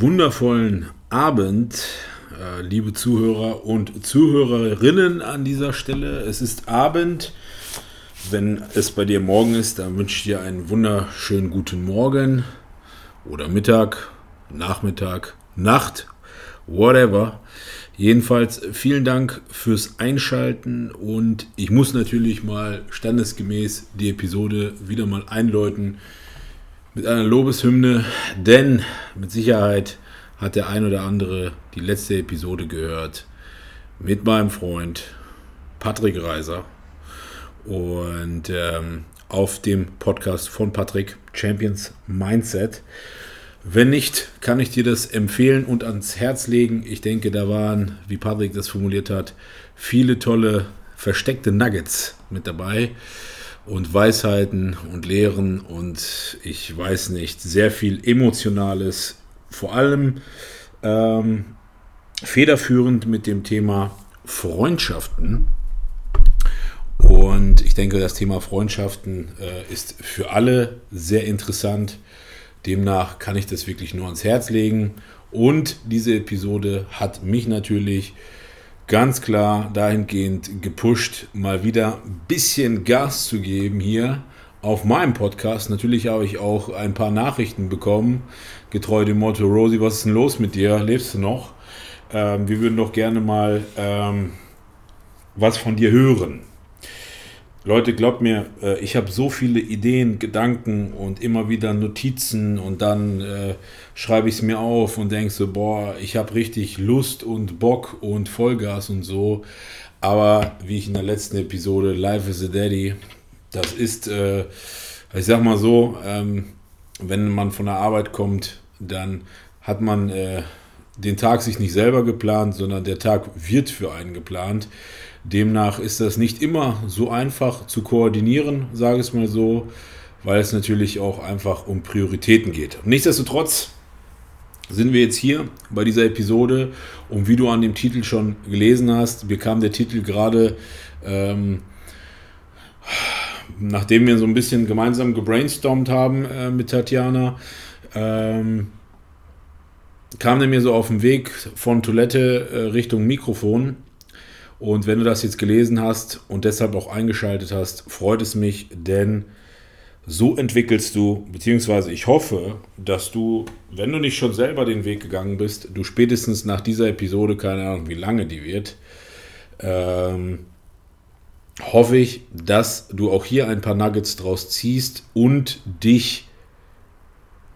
wundervollen Abend, äh, liebe Zuhörer und Zuhörerinnen an dieser Stelle. Es ist Abend. Wenn es bei dir morgen ist, dann wünsche ich dir einen wunderschönen guten Morgen oder Mittag, Nachmittag, Nacht, whatever. Jedenfalls vielen Dank fürs Einschalten und ich muss natürlich mal standesgemäß die Episode wieder mal einläuten mit einer Lobeshymne, denn mit Sicherheit hat der ein oder andere die letzte Episode gehört mit meinem Freund Patrick Reiser und ähm, auf dem Podcast von Patrick Champions Mindset. Wenn nicht, kann ich dir das empfehlen und ans Herz legen. Ich denke, da waren, wie Patrick das formuliert hat, viele tolle versteckte Nuggets mit dabei und Weisheiten und Lehren und ich weiß nicht, sehr viel Emotionales, vor allem ähm, federführend mit dem Thema Freundschaften. Und ich denke, das Thema Freundschaften äh, ist für alle sehr interessant. Demnach kann ich das wirklich nur ans Herz legen. Und diese Episode hat mich natürlich ganz klar dahingehend gepusht, mal wieder ein bisschen Gas zu geben hier auf meinem Podcast. Natürlich habe ich auch ein paar Nachrichten bekommen, getreu dem Motto, Rosie, was ist denn los mit dir? Lebst du noch? Ähm, wir würden doch gerne mal ähm, was von dir hören. Leute, glaubt mir, äh, ich habe so viele Ideen, Gedanken und immer wieder Notizen und dann äh, schreibe ich es mir auf und denke so, boah, ich habe richtig Lust und Bock und Vollgas und so. Aber wie ich in der letzten Episode Life is a Daddy, das ist, äh, ich sag mal so, ähm, wenn man von der Arbeit kommt, dann hat man äh, den Tag sich nicht selber geplant, sondern der Tag wird für einen geplant. Demnach ist das nicht immer so einfach zu koordinieren, sage ich mal so, weil es natürlich auch einfach um Prioritäten geht. Nichtsdestotrotz sind wir jetzt hier bei dieser Episode. Und wie du an dem Titel schon gelesen hast, bekam der Titel gerade, ähm, nachdem wir so ein bisschen gemeinsam gebrainstormt haben äh, mit Tatjana, ähm, kam der mir so auf dem Weg von Toilette äh, Richtung Mikrofon. Und wenn du das jetzt gelesen hast und deshalb auch eingeschaltet hast, freut es mich, denn so entwickelst du, beziehungsweise ich hoffe, dass du, wenn du nicht schon selber den Weg gegangen bist, du spätestens nach dieser Episode, keine Ahnung, wie lange die wird, ähm, hoffe ich, dass du auch hier ein paar Nuggets draus ziehst und dich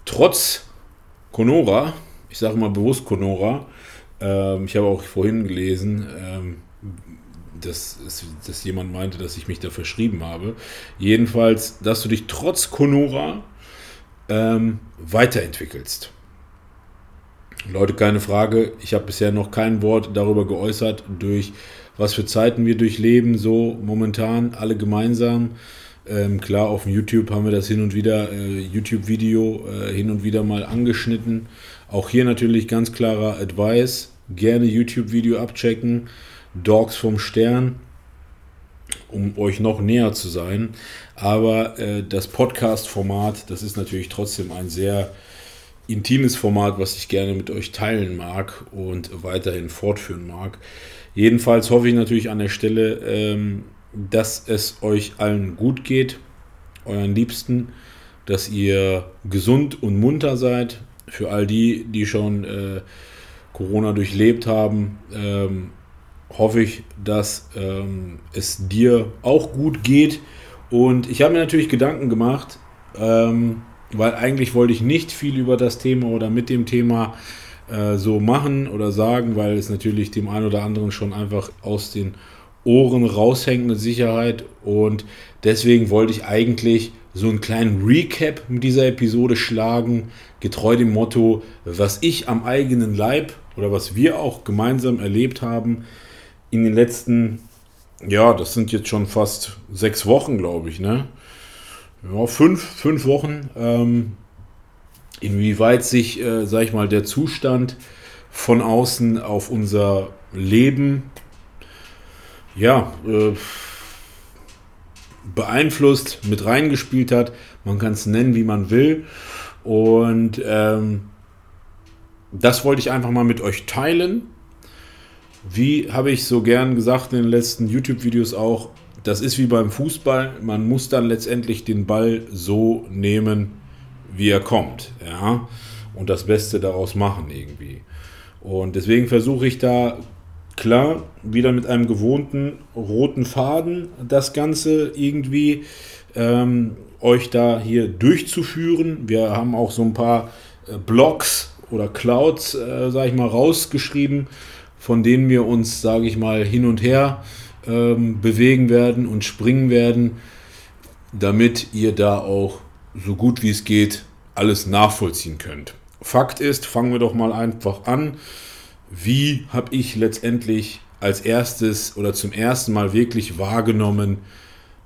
trotz Conora, ich sage mal bewusst Conora, ähm, ich habe auch vorhin gelesen, ähm, dass, dass jemand meinte, dass ich mich da verschrieben habe. Jedenfalls, dass du dich trotz Conora ähm, weiterentwickelst. Leute, keine Frage. Ich habe bisher noch kein Wort darüber geäußert, durch was für Zeiten wir durchleben, so momentan, alle gemeinsam. Ähm, klar, auf YouTube haben wir das hin und wieder, äh, YouTube-Video äh, hin und wieder mal angeschnitten. Auch hier natürlich ganz klarer Advice. Gerne YouTube-Video abchecken. Dogs vom Stern, um euch noch näher zu sein. Aber äh, das Podcast-Format, das ist natürlich trotzdem ein sehr intimes Format, was ich gerne mit euch teilen mag und weiterhin fortführen mag. Jedenfalls hoffe ich natürlich an der Stelle, ähm, dass es euch allen gut geht, euren Liebsten, dass ihr gesund und munter seid. Für all die, die schon äh, Corona durchlebt haben, ähm, hoffe ich, dass ähm, es dir auch gut geht. Und ich habe mir natürlich Gedanken gemacht, ähm, weil eigentlich wollte ich nicht viel über das Thema oder mit dem Thema äh, so machen oder sagen, weil es natürlich dem einen oder anderen schon einfach aus den Ohren raushängt mit Sicherheit. Und deswegen wollte ich eigentlich so einen kleinen Recap mit dieser Episode schlagen, getreu dem Motto, was ich am eigenen Leib oder was wir auch gemeinsam erlebt haben in den letzten, ja, das sind jetzt schon fast sechs Wochen, glaube ich, ne? Ja, fünf, fünf Wochen. Ähm, inwieweit sich, äh, sag ich mal, der Zustand von außen auf unser Leben, ja, äh, beeinflusst, mit reingespielt hat. Man kann es nennen, wie man will. Und ähm, das wollte ich einfach mal mit euch teilen. Wie habe ich so gern gesagt in den letzten YouTube-Videos auch, das ist wie beim Fußball. Man muss dann letztendlich den Ball so nehmen, wie er kommt. Ja? Und das Beste daraus machen irgendwie. Und deswegen versuche ich da klar wieder mit einem gewohnten roten Faden das Ganze irgendwie ähm, euch da hier durchzuführen. Wir haben auch so ein paar äh, Blogs oder Clouds, äh, sage ich mal, rausgeschrieben, von denen wir uns, sage ich mal, hin und her ähm, bewegen werden und springen werden, damit ihr da auch so gut wie es geht alles nachvollziehen könnt. Fakt ist, fangen wir doch mal einfach an. Wie habe ich letztendlich als erstes oder zum ersten Mal wirklich wahrgenommen,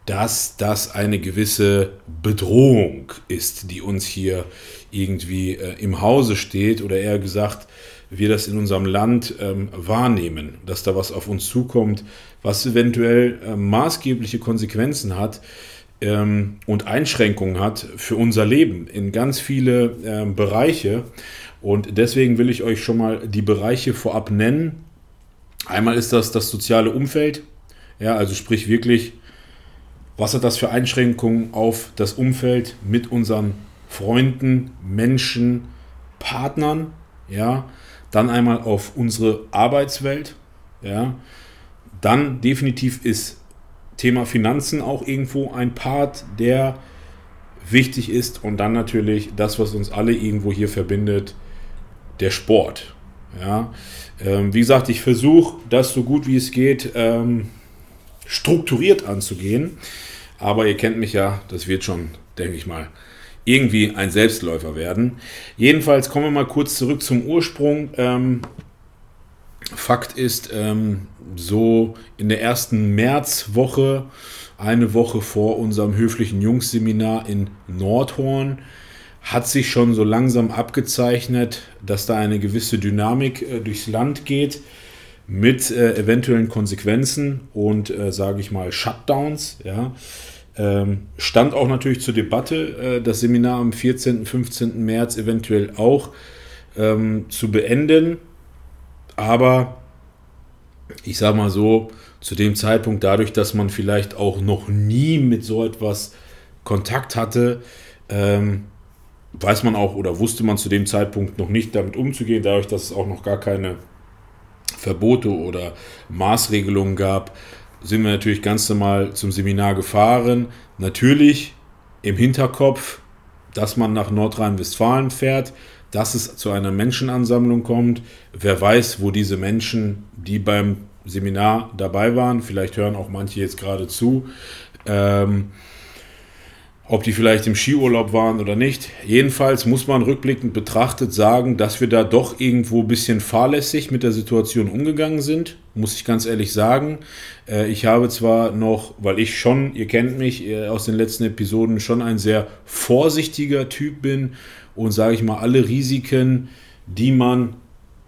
dass das eine gewisse Bedrohung ist, die uns hier irgendwie äh, im Hause steht oder eher gesagt, wir das in unserem Land ähm, wahrnehmen, dass da was auf uns zukommt, was eventuell äh, maßgebliche Konsequenzen hat ähm, und Einschränkungen hat für unser Leben in ganz viele äh, Bereiche. Und deswegen will ich euch schon mal die Bereiche vorab nennen. Einmal ist das das soziale Umfeld, ja, also sprich wirklich was hat das für Einschränkungen auf das Umfeld mit unseren Freunden, Menschen, Partnern? Ja, dann einmal auf unsere Arbeitswelt. Ja, dann definitiv ist Thema Finanzen auch irgendwo ein Part, der wichtig ist. Und dann natürlich das, was uns alle irgendwo hier verbindet, der Sport. Ja, ähm, wie gesagt, ich versuche das so gut wie es geht ähm, strukturiert anzugehen. Aber ihr kennt mich ja, das wird schon, denke ich mal, irgendwie ein Selbstläufer werden. Jedenfalls kommen wir mal kurz zurück zum Ursprung. Ähm, Fakt ist, ähm, so in der ersten Märzwoche, eine Woche vor unserem höflichen Jungsseminar in Nordhorn, hat sich schon so langsam abgezeichnet, dass da eine gewisse Dynamik äh, durchs Land geht mit äh, eventuellen Konsequenzen und, äh, sage ich mal, Shutdowns. Ja. Ähm, stand auch natürlich zur Debatte, äh, das Seminar am 14., 15. März eventuell auch ähm, zu beenden. Aber ich sage mal so, zu dem Zeitpunkt, dadurch, dass man vielleicht auch noch nie mit so etwas Kontakt hatte, ähm, weiß man auch oder wusste man zu dem Zeitpunkt noch nicht damit umzugehen, dadurch, dass es auch noch gar keine Verbote oder Maßregelungen gab, sind wir natürlich ganz normal zum Seminar gefahren. Natürlich im Hinterkopf, dass man nach Nordrhein-Westfalen fährt, dass es zu einer Menschenansammlung kommt. Wer weiß, wo diese Menschen, die beim Seminar dabei waren, vielleicht hören auch manche jetzt gerade zu, ähm, ob die vielleicht im Skiurlaub waren oder nicht. Jedenfalls muss man rückblickend betrachtet sagen, dass wir da doch irgendwo ein bisschen fahrlässig mit der Situation umgegangen sind, muss ich ganz ehrlich sagen. Äh, ich habe zwar noch, weil ich schon, ihr kennt mich äh, aus den letzten Episoden, schon ein sehr vorsichtiger Typ bin und sage ich mal, alle Risiken, die man,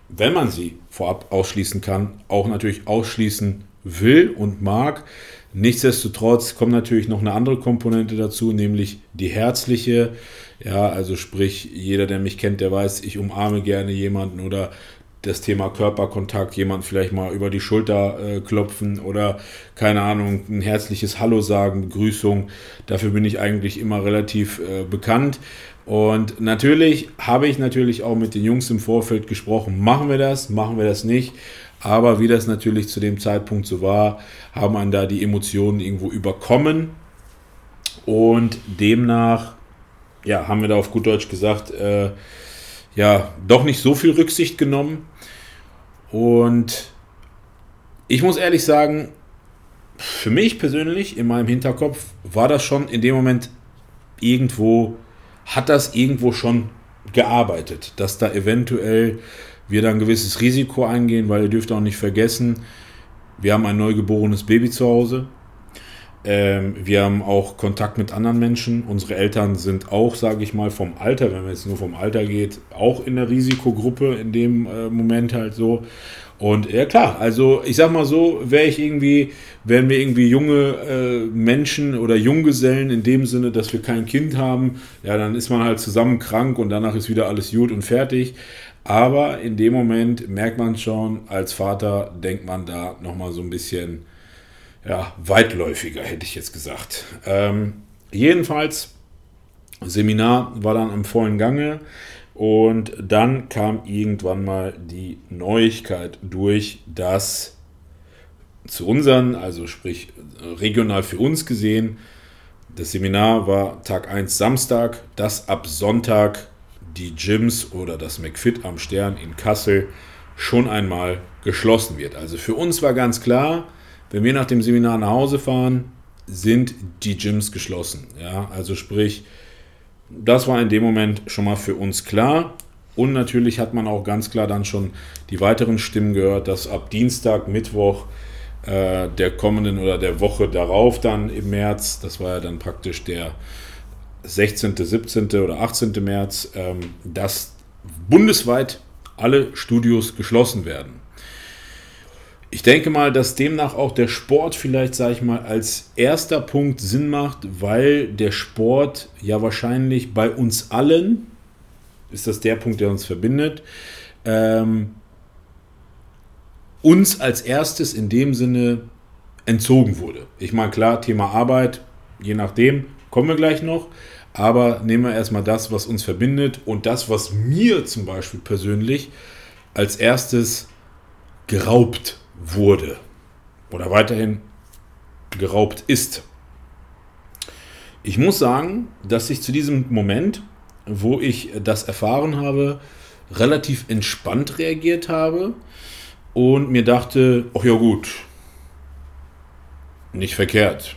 wenn man sie vorab ausschließen kann, auch natürlich ausschließen will und mag. Nichtsdestotrotz kommt natürlich noch eine andere Komponente dazu, nämlich die herzliche. Ja, also sprich, jeder, der mich kennt, der weiß, ich umarme gerne jemanden oder das Thema Körperkontakt, jemand vielleicht mal über die Schulter äh, klopfen oder keine Ahnung, ein herzliches Hallo sagen, Begrüßung. Dafür bin ich eigentlich immer relativ äh, bekannt. Und natürlich habe ich natürlich auch mit den Jungs im Vorfeld gesprochen, machen wir das, machen wir das nicht. Aber wie das natürlich zu dem Zeitpunkt so war, haben einen da die Emotionen irgendwo überkommen. Und demnach, ja, haben wir da auf gut Deutsch gesagt, äh, ja, doch nicht so viel Rücksicht genommen. Und ich muss ehrlich sagen, für mich persönlich in meinem Hinterkopf war das schon in dem Moment irgendwo hat das irgendwo schon gearbeitet, dass da eventuell wir da ein gewisses Risiko eingehen, weil ihr dürft auch nicht vergessen, wir haben ein neugeborenes Baby zu Hause. Ähm, wir haben auch Kontakt mit anderen Menschen. Unsere Eltern sind auch, sage ich mal, vom Alter, wenn man jetzt nur vom Alter geht, auch in der Risikogruppe in dem äh, Moment halt so. Und ja klar, also ich sag mal so, wäre ich irgendwie, wären wir irgendwie junge äh, Menschen oder Junggesellen in dem Sinne, dass wir kein Kind haben, ja, dann ist man halt zusammen krank und danach ist wieder alles gut und fertig. Aber in dem Moment merkt man schon, als Vater denkt man da nochmal so ein bisschen, ja, weitläufiger, hätte ich jetzt gesagt. Ähm, jedenfalls, Seminar war dann im vollen Gange. Und dann kam irgendwann mal die Neuigkeit durch, dass zu unseren, also sprich regional für uns gesehen, das Seminar war Tag 1 Samstag, dass ab Sonntag die Gyms oder das McFit am Stern in Kassel schon einmal geschlossen wird. Also für uns war ganz klar, wenn wir nach dem Seminar nach Hause fahren, sind die Gyms geschlossen. Ja, also sprich, das war in dem Moment schon mal für uns klar. Und natürlich hat man auch ganz klar dann schon die weiteren Stimmen gehört, dass ab Dienstag, Mittwoch äh, der kommenden oder der Woche darauf dann im März, das war ja dann praktisch der 16., 17. oder 18. März, ähm, dass bundesweit alle Studios geschlossen werden. Ich denke mal, dass demnach auch der Sport vielleicht, sage ich mal, als erster Punkt Sinn macht, weil der Sport ja wahrscheinlich bei uns allen, ist das der Punkt, der uns verbindet, ähm, uns als erstes in dem Sinne entzogen wurde. Ich meine, klar, Thema Arbeit, je nachdem, kommen wir gleich noch. Aber nehmen wir erstmal das, was uns verbindet und das, was mir zum Beispiel persönlich als erstes geraubt wurde oder weiterhin geraubt ist. Ich muss sagen, dass ich zu diesem Moment, wo ich das erfahren habe, relativ entspannt reagiert habe und mir dachte, ach ja gut, nicht verkehrt,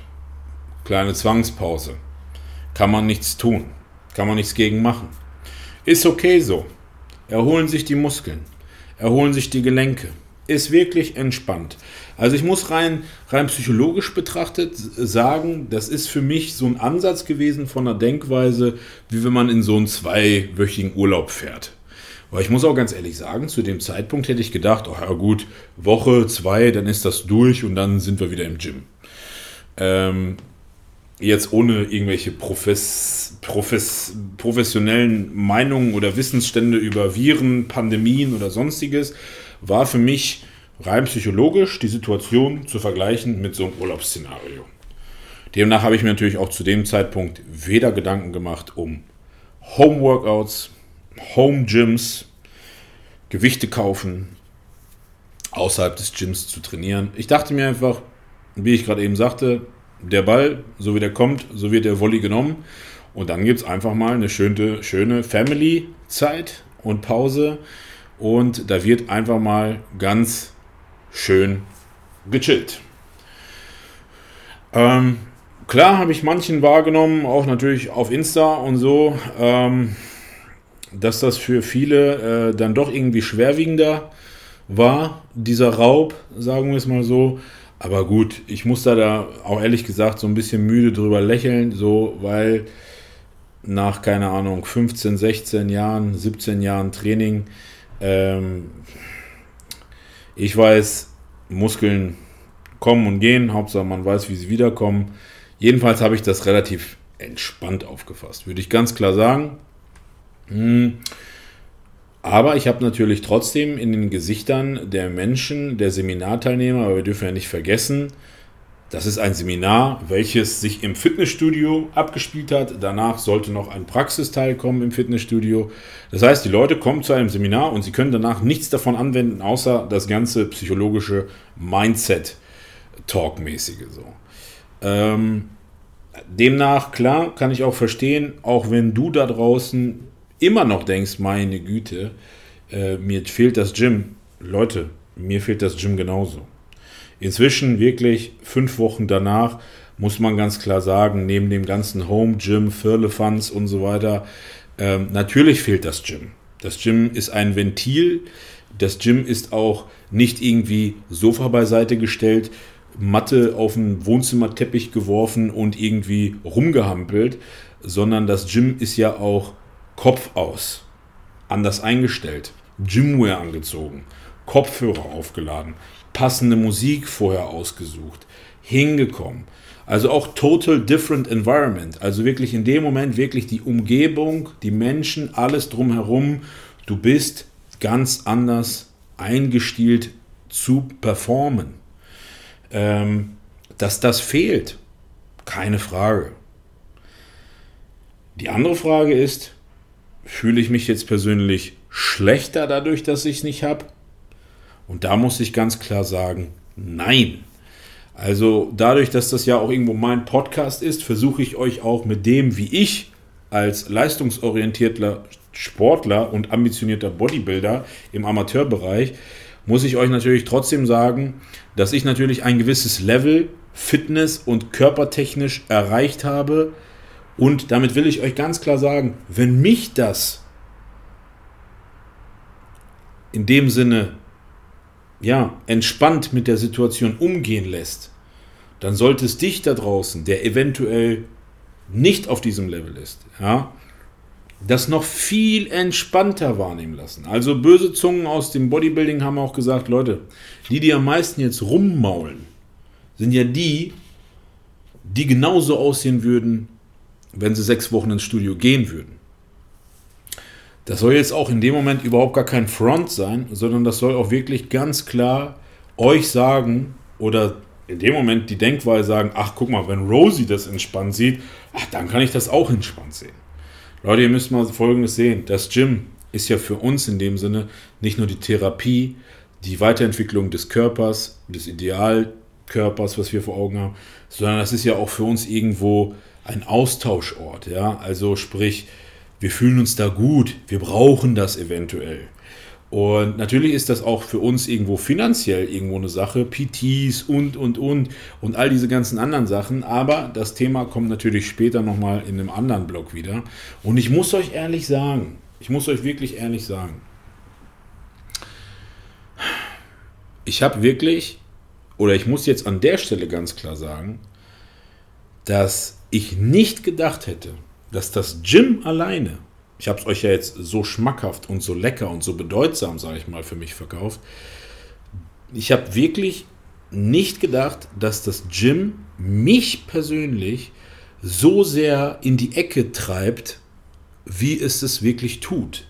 kleine Zwangspause, kann man nichts tun, kann man nichts gegen machen. Ist okay so. Erholen sich die Muskeln, erholen sich die Gelenke, ist wirklich entspannt. Also ich muss rein, rein psychologisch betrachtet sagen, das ist für mich so ein Ansatz gewesen von einer Denkweise, wie wenn man in so einen zweiwöchigen Urlaub fährt. Aber ich muss auch ganz ehrlich sagen, zu dem Zeitpunkt hätte ich gedacht, oh ja gut, Woche, zwei, dann ist das durch und dann sind wir wieder im Gym. Ähm, jetzt ohne irgendwelche Profes, Profes, professionellen Meinungen oder Wissensstände über Viren, Pandemien oder sonstiges, war für mich rein psychologisch die Situation zu vergleichen mit so einem Urlaubsszenario. Demnach habe ich mir natürlich auch zu dem Zeitpunkt weder Gedanken gemacht um Home-Workouts, Home-Gyms, Gewichte kaufen, außerhalb des Gyms zu trainieren. Ich dachte mir einfach, wie ich gerade eben sagte, der Ball, so wie der kommt, so wird der Volley genommen. Und dann gibt es einfach mal eine schöne, schöne Family-Zeit und Pause und da wird einfach mal ganz schön gechillt. Ähm, klar habe ich manchen wahrgenommen, auch natürlich auf Insta und so, ähm, dass das für viele äh, dann doch irgendwie schwerwiegender war, dieser Raub, sagen wir es mal so. Aber gut, ich muss da, da auch ehrlich gesagt so ein bisschen müde drüber lächeln, so, weil nach, keine Ahnung, 15, 16 Jahren, 17 Jahren Training, ähm, ich weiß, Muskeln kommen und gehen, Hauptsache man weiß, wie sie wiederkommen. Jedenfalls habe ich das relativ entspannt aufgefasst, würde ich ganz klar sagen. Hm. Aber ich habe natürlich trotzdem in den Gesichtern der Menschen, der Seminarteilnehmer, aber wir dürfen ja nicht vergessen, das ist ein Seminar, welches sich im Fitnessstudio abgespielt hat. Danach sollte noch ein Praxisteil kommen im Fitnessstudio. Das heißt, die Leute kommen zu einem Seminar und sie können danach nichts davon anwenden, außer das ganze psychologische Mindset-Talk-mäßige. So. Ähm, demnach, klar, kann ich auch verstehen, auch wenn du da draußen immer noch denkst, meine Güte, äh, mir fehlt das Gym. Leute, mir fehlt das Gym genauso. Inzwischen wirklich fünf Wochen danach muss man ganz klar sagen, neben dem ganzen Home Gym, Firlefanz und so weiter, ähm, natürlich fehlt das Gym. Das Gym ist ein Ventil. Das Gym ist auch nicht irgendwie Sofa beiseite gestellt, Matte auf den Wohnzimmerteppich geworfen und irgendwie rumgehampelt, sondern das Gym ist ja auch Kopf aus, anders eingestellt, Gymwear angezogen, Kopfhörer aufgeladen, passende Musik vorher ausgesucht, hingekommen. Also auch total different environment. Also wirklich in dem Moment wirklich die Umgebung, die Menschen, alles drumherum. Du bist ganz anders eingestielt zu performen. Ähm, dass das fehlt, keine Frage. Die andere Frage ist, fühle ich mich jetzt persönlich schlechter dadurch, dass ich es nicht habe? Und da muss ich ganz klar sagen, nein. Also dadurch, dass das ja auch irgendwo mein Podcast ist, versuche ich euch auch mit dem, wie ich als leistungsorientierter Sportler und ambitionierter Bodybuilder im Amateurbereich, muss ich euch natürlich trotzdem sagen, dass ich natürlich ein gewisses Level fitness- und körpertechnisch erreicht habe. Und damit will ich euch ganz klar sagen, wenn mich das in dem Sinne ja, entspannt mit der Situation umgehen lässt, dann sollte es dich da draußen, der eventuell nicht auf diesem Level ist, ja, das noch viel entspannter wahrnehmen lassen. Also böse Zungen aus dem Bodybuilding haben auch gesagt, Leute, die, die am meisten jetzt rummaulen, sind ja die, die genauso aussehen würden, wenn sie sechs Wochen ins Studio gehen würden. Das soll jetzt auch in dem Moment überhaupt gar kein Front sein, sondern das soll auch wirklich ganz klar euch sagen oder in dem Moment die Denkweise sagen, ach guck mal, wenn Rosie das entspannt sieht, ach, dann kann ich das auch entspannt sehen. Leute, ihr müsst mal Folgendes sehen. Das Gym ist ja für uns in dem Sinne nicht nur die Therapie, die Weiterentwicklung des Körpers, des Idealkörpers, was wir vor Augen haben, sondern das ist ja auch für uns irgendwo ein Austauschort. Ja? Also sprich, wir fühlen uns da gut, wir brauchen das eventuell. Und natürlich ist das auch für uns irgendwo finanziell irgendwo eine Sache, PTs und, und, und und all diese ganzen anderen Sachen. Aber das Thema kommt natürlich später nochmal in einem anderen Blog wieder. Und ich muss euch ehrlich sagen, ich muss euch wirklich ehrlich sagen, ich habe wirklich, oder ich muss jetzt an der Stelle ganz klar sagen, dass ich nicht gedacht hätte, dass das Gym alleine ich habe es euch ja jetzt so schmackhaft und so lecker und so bedeutsam, sage ich mal, für mich verkauft. Ich habe wirklich nicht gedacht, dass das Gym mich persönlich so sehr in die Ecke treibt, wie es es wirklich tut.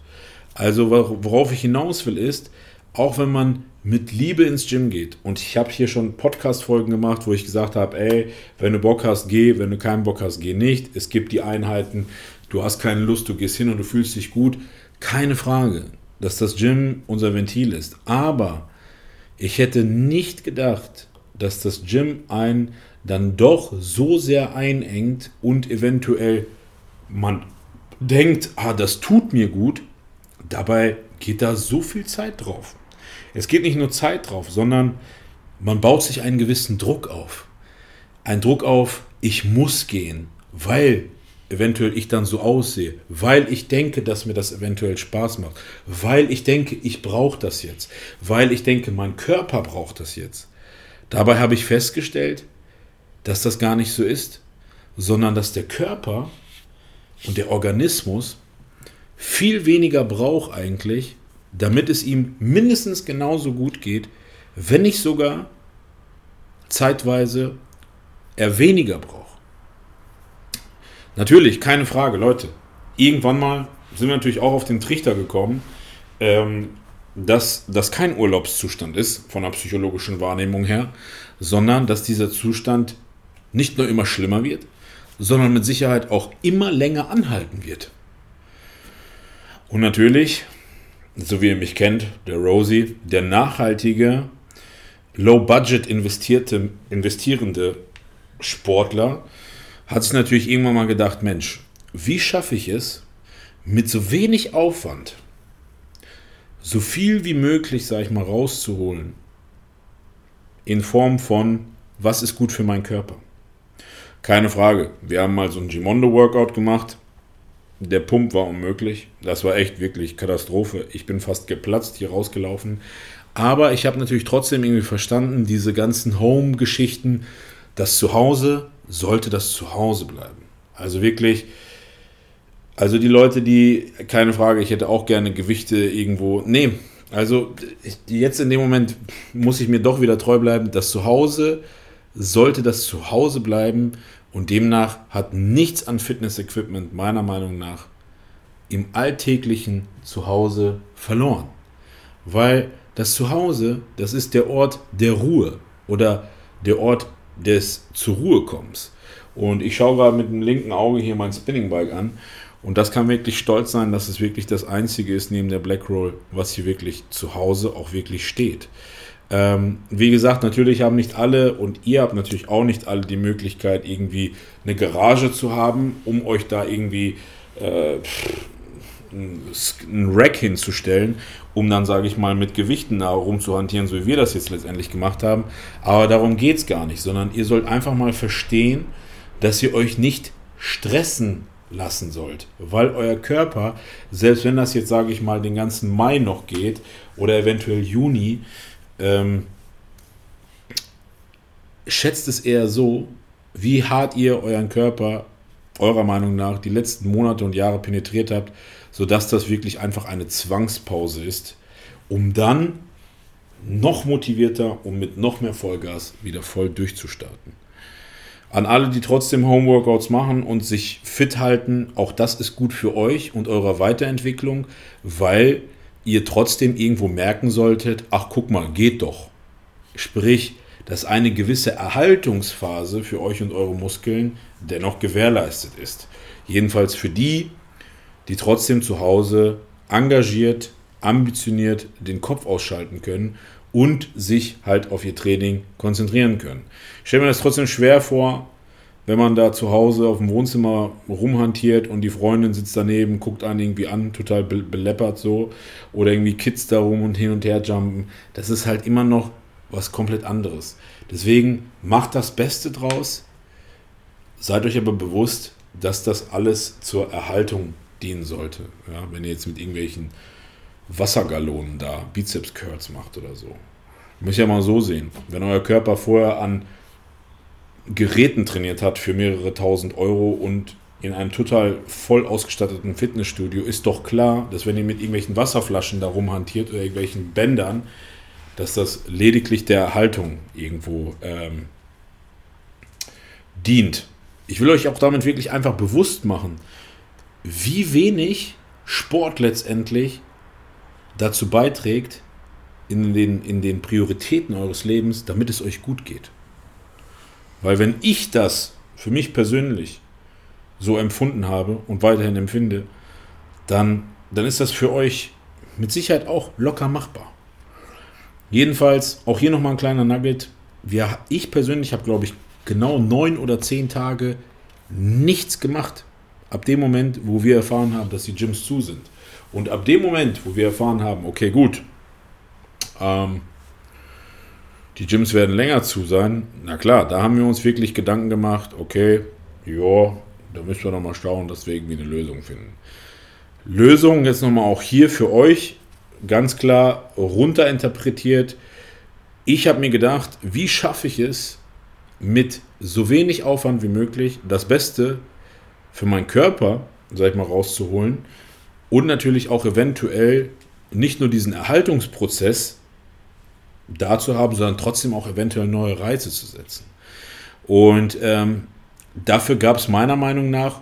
Also worauf ich hinaus will ist, auch wenn man mit Liebe ins Gym geht. Und ich habe hier schon Podcast-Folgen gemacht, wo ich gesagt habe, ey, wenn du Bock hast, geh, wenn du keinen Bock hast, geh nicht. Es gibt die Einheiten, du hast keine Lust, du gehst hin und du fühlst dich gut. Keine Frage, dass das Gym unser Ventil ist. Aber ich hätte nicht gedacht, dass das Gym einen dann doch so sehr einengt und eventuell man denkt, ah, das tut mir gut. Dabei geht da so viel Zeit drauf. Es geht nicht nur Zeit drauf, sondern man baut sich einen gewissen Druck auf. Ein Druck auf, ich muss gehen, weil eventuell ich dann so aussehe, weil ich denke, dass mir das eventuell Spaß macht, weil ich denke, ich brauche das jetzt, weil ich denke, mein Körper braucht das jetzt. Dabei habe ich festgestellt, dass das gar nicht so ist, sondern dass der Körper und der Organismus viel weniger braucht eigentlich, damit es ihm mindestens genauso gut geht, wenn nicht sogar zeitweise er weniger braucht. Natürlich, keine Frage, Leute. Irgendwann mal sind wir natürlich auch auf den Trichter gekommen, ähm, dass das kein Urlaubszustand ist, von der psychologischen Wahrnehmung her, sondern dass dieser Zustand nicht nur immer schlimmer wird, sondern mit Sicherheit auch immer länger anhalten wird. Und natürlich, so wie ihr mich kennt, der Rosie, der nachhaltige, low-budget investierende Sportler, hat sich natürlich irgendwann mal gedacht, Mensch, wie schaffe ich es, mit so wenig Aufwand so viel wie möglich, sage ich mal, rauszuholen in Form von, was ist gut für meinen Körper. Keine Frage. Wir haben mal so ein Gimondo-Workout gemacht. Der Pump war unmöglich. Das war echt wirklich Katastrophe. Ich bin fast geplatzt hier rausgelaufen. Aber ich habe natürlich trotzdem irgendwie verstanden, diese ganzen Home-Geschichten, das Zuhause sollte das Zuhause bleiben. Also wirklich, also die Leute, die, keine Frage, ich hätte auch gerne Gewichte irgendwo. Nee, also jetzt in dem Moment muss ich mir doch wieder treu bleiben. Das Zuhause sollte das Zuhause bleiben und demnach hat nichts an Fitness-Equipment meiner Meinung nach im alltäglichen Zuhause verloren. Weil das Zuhause, das ist der Ort der Ruhe oder der Ort des zur Ruhe kommens. Und ich schaue gerade mit dem linken Auge hier mein Spinningbike an. Und das kann wirklich stolz sein, dass es wirklich das einzige ist neben der Blackroll, was hier wirklich zu Hause auch wirklich steht. Ähm, wie gesagt, natürlich haben nicht alle und ihr habt natürlich auch nicht alle die Möglichkeit, irgendwie eine Garage zu haben, um euch da irgendwie äh, ein Rack hinzustellen, um dann, sage ich mal, mit Gewichten da rumzuhantieren, so wie wir das jetzt letztendlich gemacht haben. Aber darum geht es gar nicht, sondern ihr sollt einfach mal verstehen, dass ihr euch nicht stressen lassen sollt, weil euer Körper, selbst wenn das jetzt, sage ich mal, den ganzen Mai noch geht oder eventuell Juni, ähm, schätzt es eher so, wie hart ihr euren Körper eurer Meinung nach die letzten Monate und Jahre penetriert habt, sodass das wirklich einfach eine Zwangspause ist, um dann noch motivierter und mit noch mehr Vollgas wieder voll durchzustarten. An alle, die trotzdem Homeworkouts machen und sich fit halten, auch das ist gut für euch und eure Weiterentwicklung, weil ihr trotzdem irgendwo merken solltet, ach guck mal, geht doch. Sprich, dass eine gewisse Erhaltungsphase für euch und eure Muskeln dennoch gewährleistet ist. Jedenfalls für die, die trotzdem zu Hause engagiert, ambitioniert den Kopf ausschalten können und sich halt auf ihr Training konzentrieren können. Ich stelle mir das trotzdem schwer vor, wenn man da zu Hause auf dem Wohnzimmer rumhantiert und die Freundin sitzt daneben, guckt einen irgendwie an, total beleppert so, oder irgendwie Kids da rum und hin und her jumpen. Das ist halt immer noch was komplett anderes. Deswegen macht das Beste draus, seid euch aber bewusst, dass das alles zur Erhaltung dienen sollte. Ja, wenn ihr jetzt mit irgendwelchen Wassergalonen da Bizeps-Curls macht oder so. Müsst ihr mal so sehen. Wenn euer Körper vorher an Geräten trainiert hat für mehrere tausend Euro und in einem total voll ausgestatteten Fitnessstudio, ist doch klar, dass wenn ihr mit irgendwelchen Wasserflaschen da rumhantiert oder irgendwelchen Bändern, dass das lediglich der Erhaltung irgendwo ähm, dient. Ich will euch auch damit wirklich einfach bewusst machen, wie wenig Sport letztendlich dazu beiträgt, in den, in den Prioritäten eures Lebens, damit es euch gut geht. Weil wenn ich das für mich persönlich so empfunden habe und weiterhin empfinde, dann, dann ist das für euch mit Sicherheit auch locker machbar. Jedenfalls, auch hier nochmal ein kleiner Nugget. Wir, ich persönlich habe, glaube ich, genau neun oder zehn Tage nichts gemacht. Ab dem Moment, wo wir erfahren haben, dass die Gyms zu sind. Und ab dem Moment, wo wir erfahren haben, okay, gut, ähm, die Gyms werden länger zu sein, na klar, da haben wir uns wirklich Gedanken gemacht, okay, ja, da müssen wir nochmal schauen, dass wir irgendwie eine Lösung finden. Lösung jetzt nochmal auch hier für euch, ganz klar runterinterpretiert. Ich habe mir gedacht, wie schaffe ich es, mit so wenig Aufwand wie möglich das Beste für meinen Körper, sag ich mal, rauszuholen und natürlich auch eventuell nicht nur diesen Erhaltungsprozess da zu haben, sondern trotzdem auch eventuell neue Reize zu setzen. Und ähm, dafür gab es meiner Meinung nach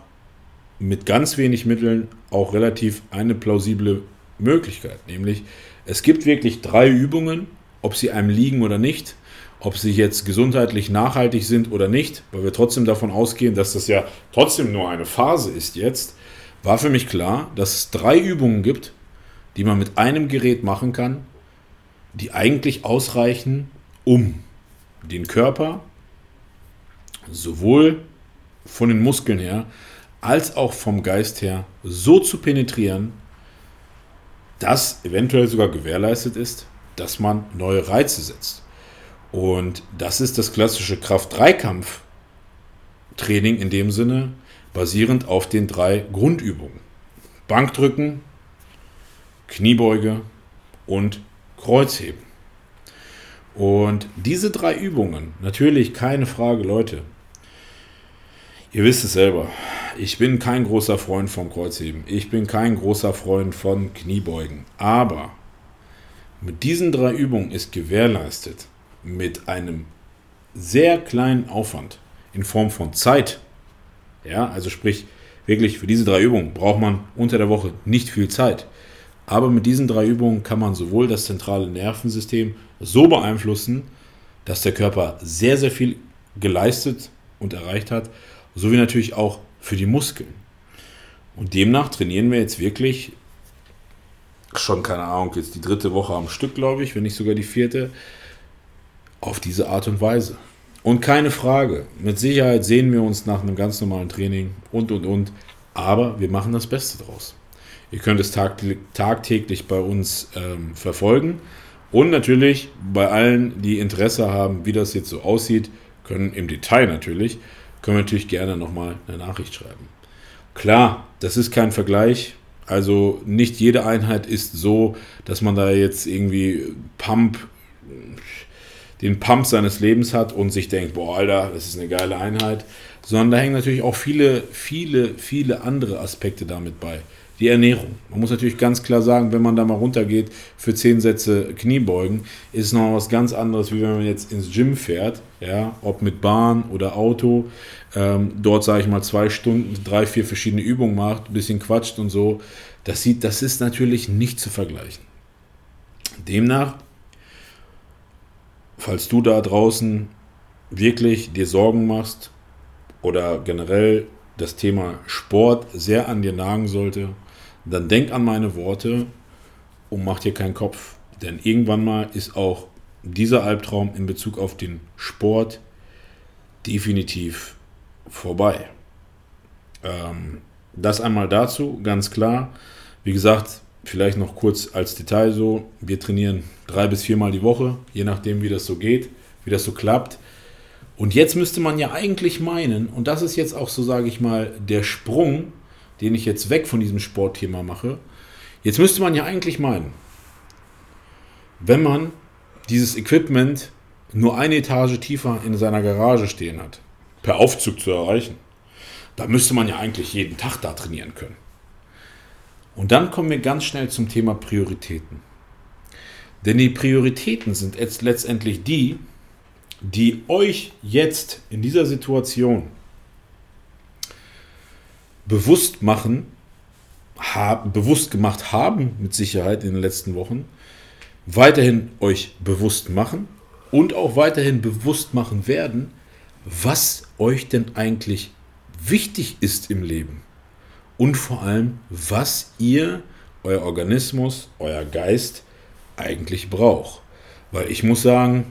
mit ganz wenig Mitteln auch relativ eine plausible Möglichkeit. Nämlich, es gibt wirklich drei Übungen, ob sie einem liegen oder nicht, ob sie jetzt gesundheitlich nachhaltig sind oder nicht, weil wir trotzdem davon ausgehen, dass das ja trotzdem nur eine Phase ist jetzt, war für mich klar, dass es drei Übungen gibt, die man mit einem Gerät machen kann, die eigentlich ausreichen, um den Körper sowohl von den Muskeln her als auch vom Geist her so zu penetrieren, dass eventuell sogar gewährleistet ist, dass man neue Reize setzt. Und das ist das klassische Kraft-3-Kampf Training in dem Sinne basierend auf den drei Grundübungen. Bankdrücken, Kniebeuge und Kreuzheben. Und diese drei Übungen, natürlich keine Frage, Leute, ihr wisst es selber, ich bin kein großer Freund vom Kreuzheben, ich bin kein großer Freund von Kniebeugen, aber mit diesen drei Übungen ist gewährleistet, mit einem sehr kleinen Aufwand in Form von Zeit, ja, also sprich, wirklich für diese drei Übungen braucht man unter der Woche nicht viel Zeit. Aber mit diesen drei Übungen kann man sowohl das zentrale Nervensystem so beeinflussen, dass der Körper sehr, sehr viel geleistet und erreicht hat, sowie natürlich auch für die Muskeln. Und demnach trainieren wir jetzt wirklich schon, keine Ahnung, jetzt die dritte Woche am Stück, glaube ich, wenn nicht sogar die vierte, auf diese Art und Weise. Und keine Frage, mit Sicherheit sehen wir uns nach einem ganz normalen Training und, und, und. Aber wir machen das Beste draus. Ihr könnt es tagtäglich bei uns ähm, verfolgen. Und natürlich bei allen, die Interesse haben, wie das jetzt so aussieht, können im Detail natürlich, können wir natürlich gerne nochmal eine Nachricht schreiben. Klar, das ist kein Vergleich. Also nicht jede Einheit ist so, dass man da jetzt irgendwie Pump, den Pump seines Lebens hat und sich denkt, boah, Alter, das ist eine geile Einheit. Sondern da hängen natürlich auch viele, viele, viele andere Aspekte damit bei die Ernährung. Man muss natürlich ganz klar sagen, wenn man da mal runtergeht für 10 Sätze Kniebeugen, ist es noch was ganz anderes, wie wenn man jetzt ins Gym fährt, ja, ob mit Bahn oder Auto, ähm, dort sage ich mal zwei Stunden, drei, vier verschiedene Übungen macht, ein bisschen quatscht und so. Das sieht, das ist natürlich nicht zu vergleichen. Demnach, falls du da draußen wirklich dir Sorgen machst oder generell das Thema Sport sehr an dir nagen sollte, dann denk an meine Worte und mach dir keinen Kopf. Denn irgendwann mal ist auch dieser Albtraum in Bezug auf den Sport definitiv vorbei. Ähm, das einmal dazu, ganz klar. Wie gesagt, vielleicht noch kurz als Detail so, wir trainieren drei bis viermal die Woche, je nachdem wie das so geht, wie das so klappt. Und jetzt müsste man ja eigentlich meinen, und das ist jetzt auch so, sage ich mal, der Sprung den ich jetzt weg von diesem Sportthema mache. Jetzt müsste man ja eigentlich meinen, wenn man dieses Equipment nur eine Etage tiefer in seiner Garage stehen hat, per Aufzug zu erreichen, da müsste man ja eigentlich jeden Tag da trainieren können. Und dann kommen wir ganz schnell zum Thema Prioritäten. Denn die Prioritäten sind jetzt letztendlich die, die euch jetzt in dieser Situation bewusst machen, hab, bewusst gemacht haben, mit Sicherheit in den letzten Wochen, weiterhin euch bewusst machen und auch weiterhin bewusst machen werden, was euch denn eigentlich wichtig ist im Leben. Und vor allem, was ihr, euer Organismus, euer Geist eigentlich braucht. Weil ich muss sagen,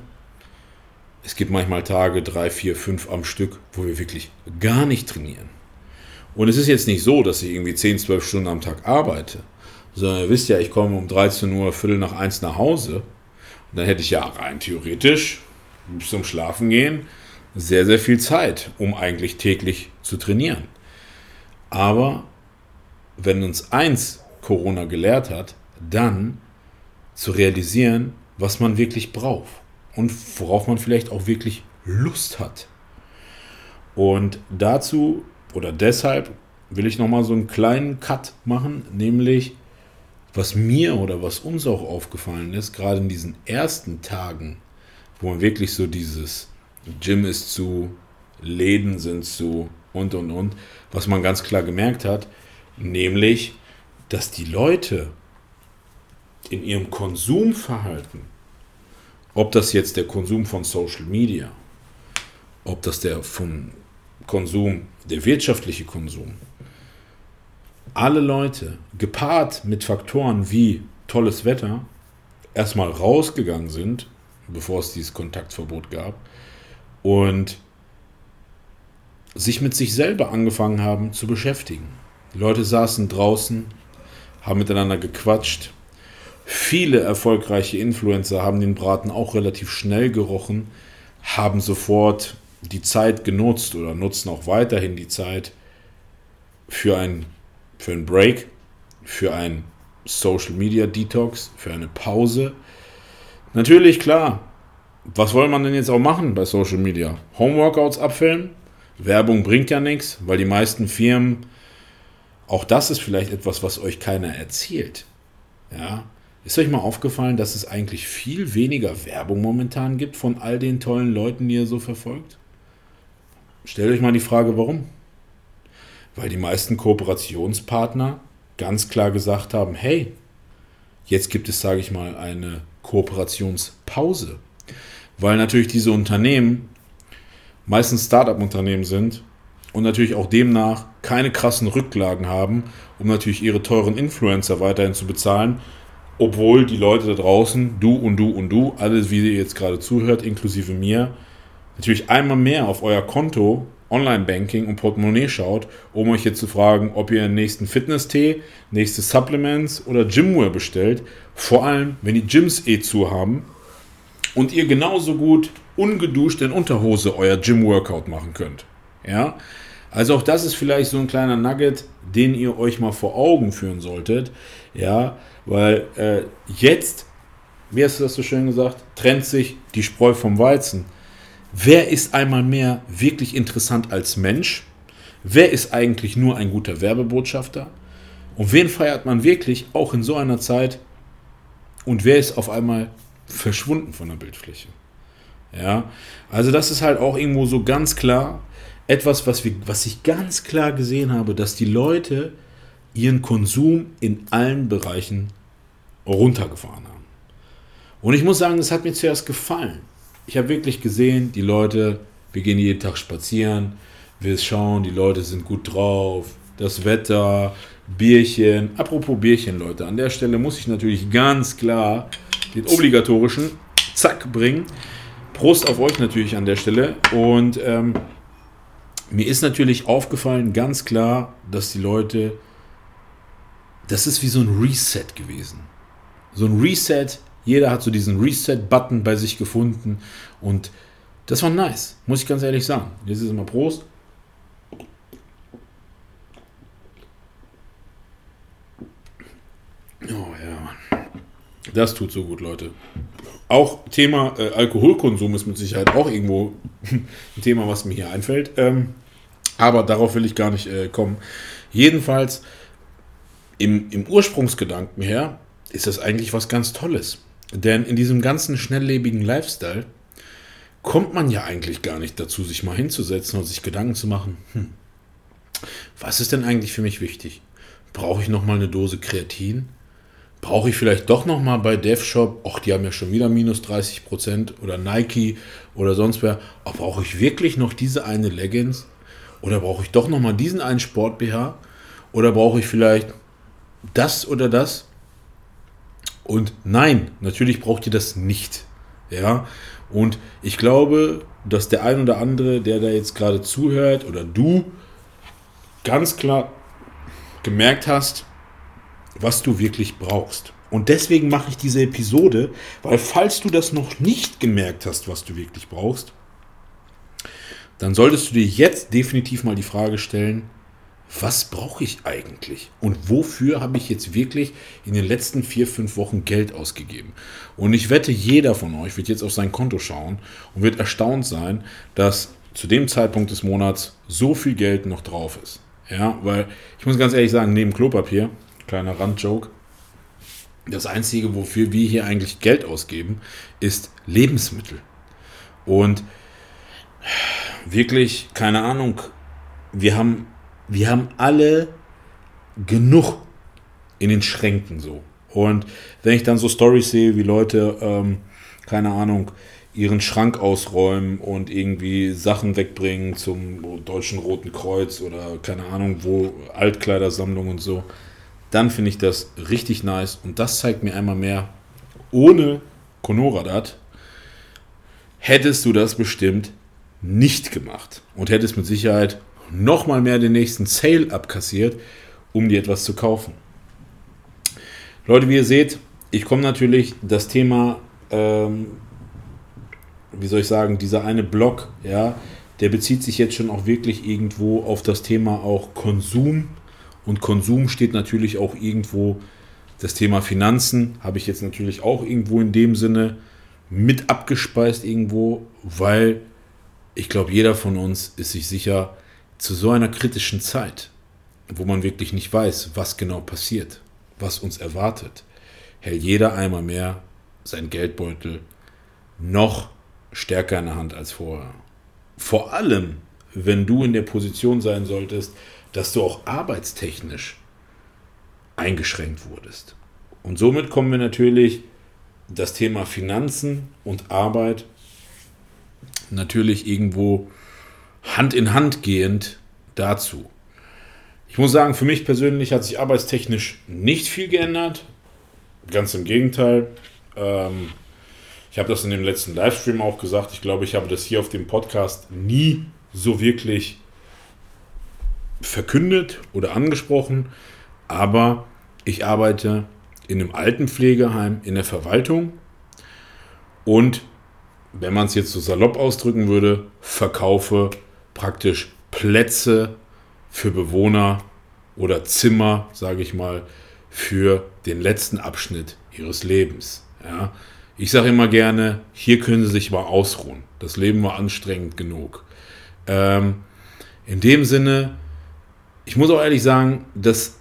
es gibt manchmal Tage, drei, vier, fünf am Stück, wo wir wirklich gar nicht trainieren. Und es ist jetzt nicht so, dass ich irgendwie 10, 12 Stunden am Tag arbeite, sondern ihr wisst ja, ich komme um 13 Uhr, Viertel nach eins nach Hause. Und dann hätte ich ja rein theoretisch bis zum Schlafen gehen sehr, sehr viel Zeit, um eigentlich täglich zu trainieren. Aber wenn uns eins Corona gelehrt hat, dann zu realisieren, was man wirklich braucht und worauf man vielleicht auch wirklich Lust hat. Und dazu oder deshalb will ich nochmal so einen kleinen Cut machen, nämlich was mir oder was uns auch aufgefallen ist, gerade in diesen ersten Tagen, wo man wirklich so dieses Gym ist zu, Läden sind zu und und und, was man ganz klar gemerkt hat, nämlich, dass die Leute in ihrem Konsumverhalten, ob das jetzt der Konsum von Social Media, ob das der von Konsum, der wirtschaftliche Konsum, alle Leute, gepaart mit Faktoren wie tolles Wetter, erstmal rausgegangen sind, bevor es dieses Kontaktverbot gab, und sich mit sich selber angefangen haben zu beschäftigen. Die Leute saßen draußen, haben miteinander gequatscht. Viele erfolgreiche Influencer haben den Braten auch relativ schnell gerochen, haben sofort die Zeit genutzt oder nutzen auch weiterhin die Zeit für ein für einen Break, für ein Social Media Detox, für eine Pause. Natürlich, klar. Was soll man denn jetzt auch machen bei Social Media? Homeworkouts abfilmen? Werbung bringt ja nichts, weil die meisten Firmen, auch das ist vielleicht etwas, was euch keiner erzählt. Ja, ist euch mal aufgefallen, dass es eigentlich viel weniger Werbung momentan gibt von all den tollen Leuten, die ihr so verfolgt? Stellt euch mal die Frage, warum? Weil die meisten Kooperationspartner ganz klar gesagt haben, hey, jetzt gibt es, sage ich mal, eine Kooperationspause. Weil natürlich diese Unternehmen meistens Start-up-Unternehmen sind und natürlich auch demnach keine krassen Rücklagen haben, um natürlich ihre teuren Influencer weiterhin zu bezahlen, obwohl die Leute da draußen, du und du und du, alles wie ihr jetzt gerade zuhört, inklusive mir, natürlich einmal mehr auf euer Konto Online-Banking und Portemonnaie schaut, um euch jetzt zu fragen, ob ihr den nächsten Fitness-Tee, nächste Supplements oder Gymwear bestellt. Vor allem, wenn die Gyms eh zu haben und ihr genauso gut ungeduscht in Unterhose euer Gym-Workout machen könnt. Ja, also auch das ist vielleicht so ein kleiner Nugget, den ihr euch mal vor Augen führen solltet. Ja, weil äh, jetzt, wie hast du das so schön gesagt, trennt sich die Spreu vom Weizen. Wer ist einmal mehr wirklich interessant als Mensch? Wer ist eigentlich nur ein guter Werbebotschafter? Und wen feiert man wirklich auch in so einer Zeit? Und wer ist auf einmal verschwunden von der Bildfläche? Ja, also das ist halt auch irgendwo so ganz klar etwas, was, wir, was ich ganz klar gesehen habe, dass die Leute ihren Konsum in allen Bereichen runtergefahren haben. Und ich muss sagen, es hat mir zuerst gefallen ich habe wirklich gesehen, die Leute, wir gehen jeden Tag spazieren, wir schauen, die Leute sind gut drauf, das Wetter, Bierchen. Apropos Bierchen, Leute, an der Stelle muss ich natürlich ganz klar den obligatorischen Zack bringen. Prost auf euch natürlich an der Stelle. Und ähm, mir ist natürlich aufgefallen, ganz klar, dass die Leute, das ist wie so ein Reset gewesen. So ein Reset jeder hat so diesen Reset-Button bei sich gefunden und das war nice, muss ich ganz ehrlich sagen. Jetzt ist mal Prost. Oh ja, das tut so gut, Leute. Auch Thema äh, Alkoholkonsum ist mit Sicherheit auch irgendwo ein Thema, was mir hier einfällt. Ähm, aber darauf will ich gar nicht äh, kommen. Jedenfalls, im, im Ursprungsgedanken her, ist das eigentlich was ganz Tolles. Denn in diesem ganzen schnelllebigen Lifestyle kommt man ja eigentlich gar nicht dazu, sich mal hinzusetzen und sich Gedanken zu machen, hm, was ist denn eigentlich für mich wichtig? Brauche ich nochmal eine Dose Kreatin? Brauche ich vielleicht doch nochmal bei DevShop, ach, die haben ja schon wieder minus 30% oder Nike oder sonst wer, brauche ich wirklich noch diese eine Leggings? Oder brauche ich doch nochmal diesen einen Sport-BH? Oder brauche ich vielleicht das oder das? Und nein, natürlich braucht ihr das nicht. Ja, und ich glaube, dass der ein oder andere, der da jetzt gerade zuhört oder du, ganz klar gemerkt hast, was du wirklich brauchst. Und deswegen mache ich diese Episode, weil falls du das noch nicht gemerkt hast, was du wirklich brauchst, dann solltest du dir jetzt definitiv mal die Frage stellen, was brauche ich eigentlich? Und wofür habe ich jetzt wirklich in den letzten vier, fünf Wochen Geld ausgegeben? Und ich wette, jeder von euch wird jetzt auf sein Konto schauen und wird erstaunt sein, dass zu dem Zeitpunkt des Monats so viel Geld noch drauf ist. Ja, weil ich muss ganz ehrlich sagen, neben Klopapier, kleiner Randjoke, das Einzige, wofür wir hier eigentlich Geld ausgeben, ist Lebensmittel. Und wirklich, keine Ahnung, wir haben wir haben alle genug in den Schränken so. Und wenn ich dann so Stories sehe, wie Leute, ähm, keine Ahnung, ihren Schrank ausräumen und irgendwie Sachen wegbringen zum Deutschen Roten Kreuz oder keine Ahnung wo, Altkleidersammlung und so, dann finde ich das richtig nice. Und das zeigt mir einmal mehr, ohne Konoradat hättest du das bestimmt nicht gemacht und hättest mit Sicherheit nochmal mehr den nächsten Sale abkassiert, um dir etwas zu kaufen. Leute, wie ihr seht, ich komme natürlich das Thema, ähm, wie soll ich sagen, dieser eine Block, ja, der bezieht sich jetzt schon auch wirklich irgendwo auf das Thema auch Konsum. Und Konsum steht natürlich auch irgendwo das Thema Finanzen, habe ich jetzt natürlich auch irgendwo in dem Sinne mit abgespeist irgendwo, weil ich glaube, jeder von uns ist sich sicher, zu so einer kritischen Zeit, wo man wirklich nicht weiß, was genau passiert, was uns erwartet, hält jeder einmal mehr sein Geldbeutel noch stärker in der Hand als vorher. Vor allem, wenn du in der Position sein solltest, dass du auch arbeitstechnisch eingeschränkt wurdest. Und somit kommen wir natürlich das Thema Finanzen und Arbeit natürlich irgendwo Hand in Hand gehend dazu. Ich muss sagen, für mich persönlich hat sich arbeitstechnisch nicht viel geändert. Ganz im Gegenteil. Ähm, ich habe das in dem letzten Livestream auch gesagt. Ich glaube, ich habe das hier auf dem Podcast nie so wirklich verkündet oder angesprochen. Aber ich arbeite in einem Altenpflegeheim in der Verwaltung und wenn man es jetzt so salopp ausdrücken würde, verkaufe praktisch Plätze für Bewohner oder Zimmer, sage ich mal, für den letzten Abschnitt ihres Lebens. Ja. Ich sage immer gerne, hier können Sie sich mal ausruhen. Das Leben war anstrengend genug. Ähm, in dem Sinne, ich muss auch ehrlich sagen, dass,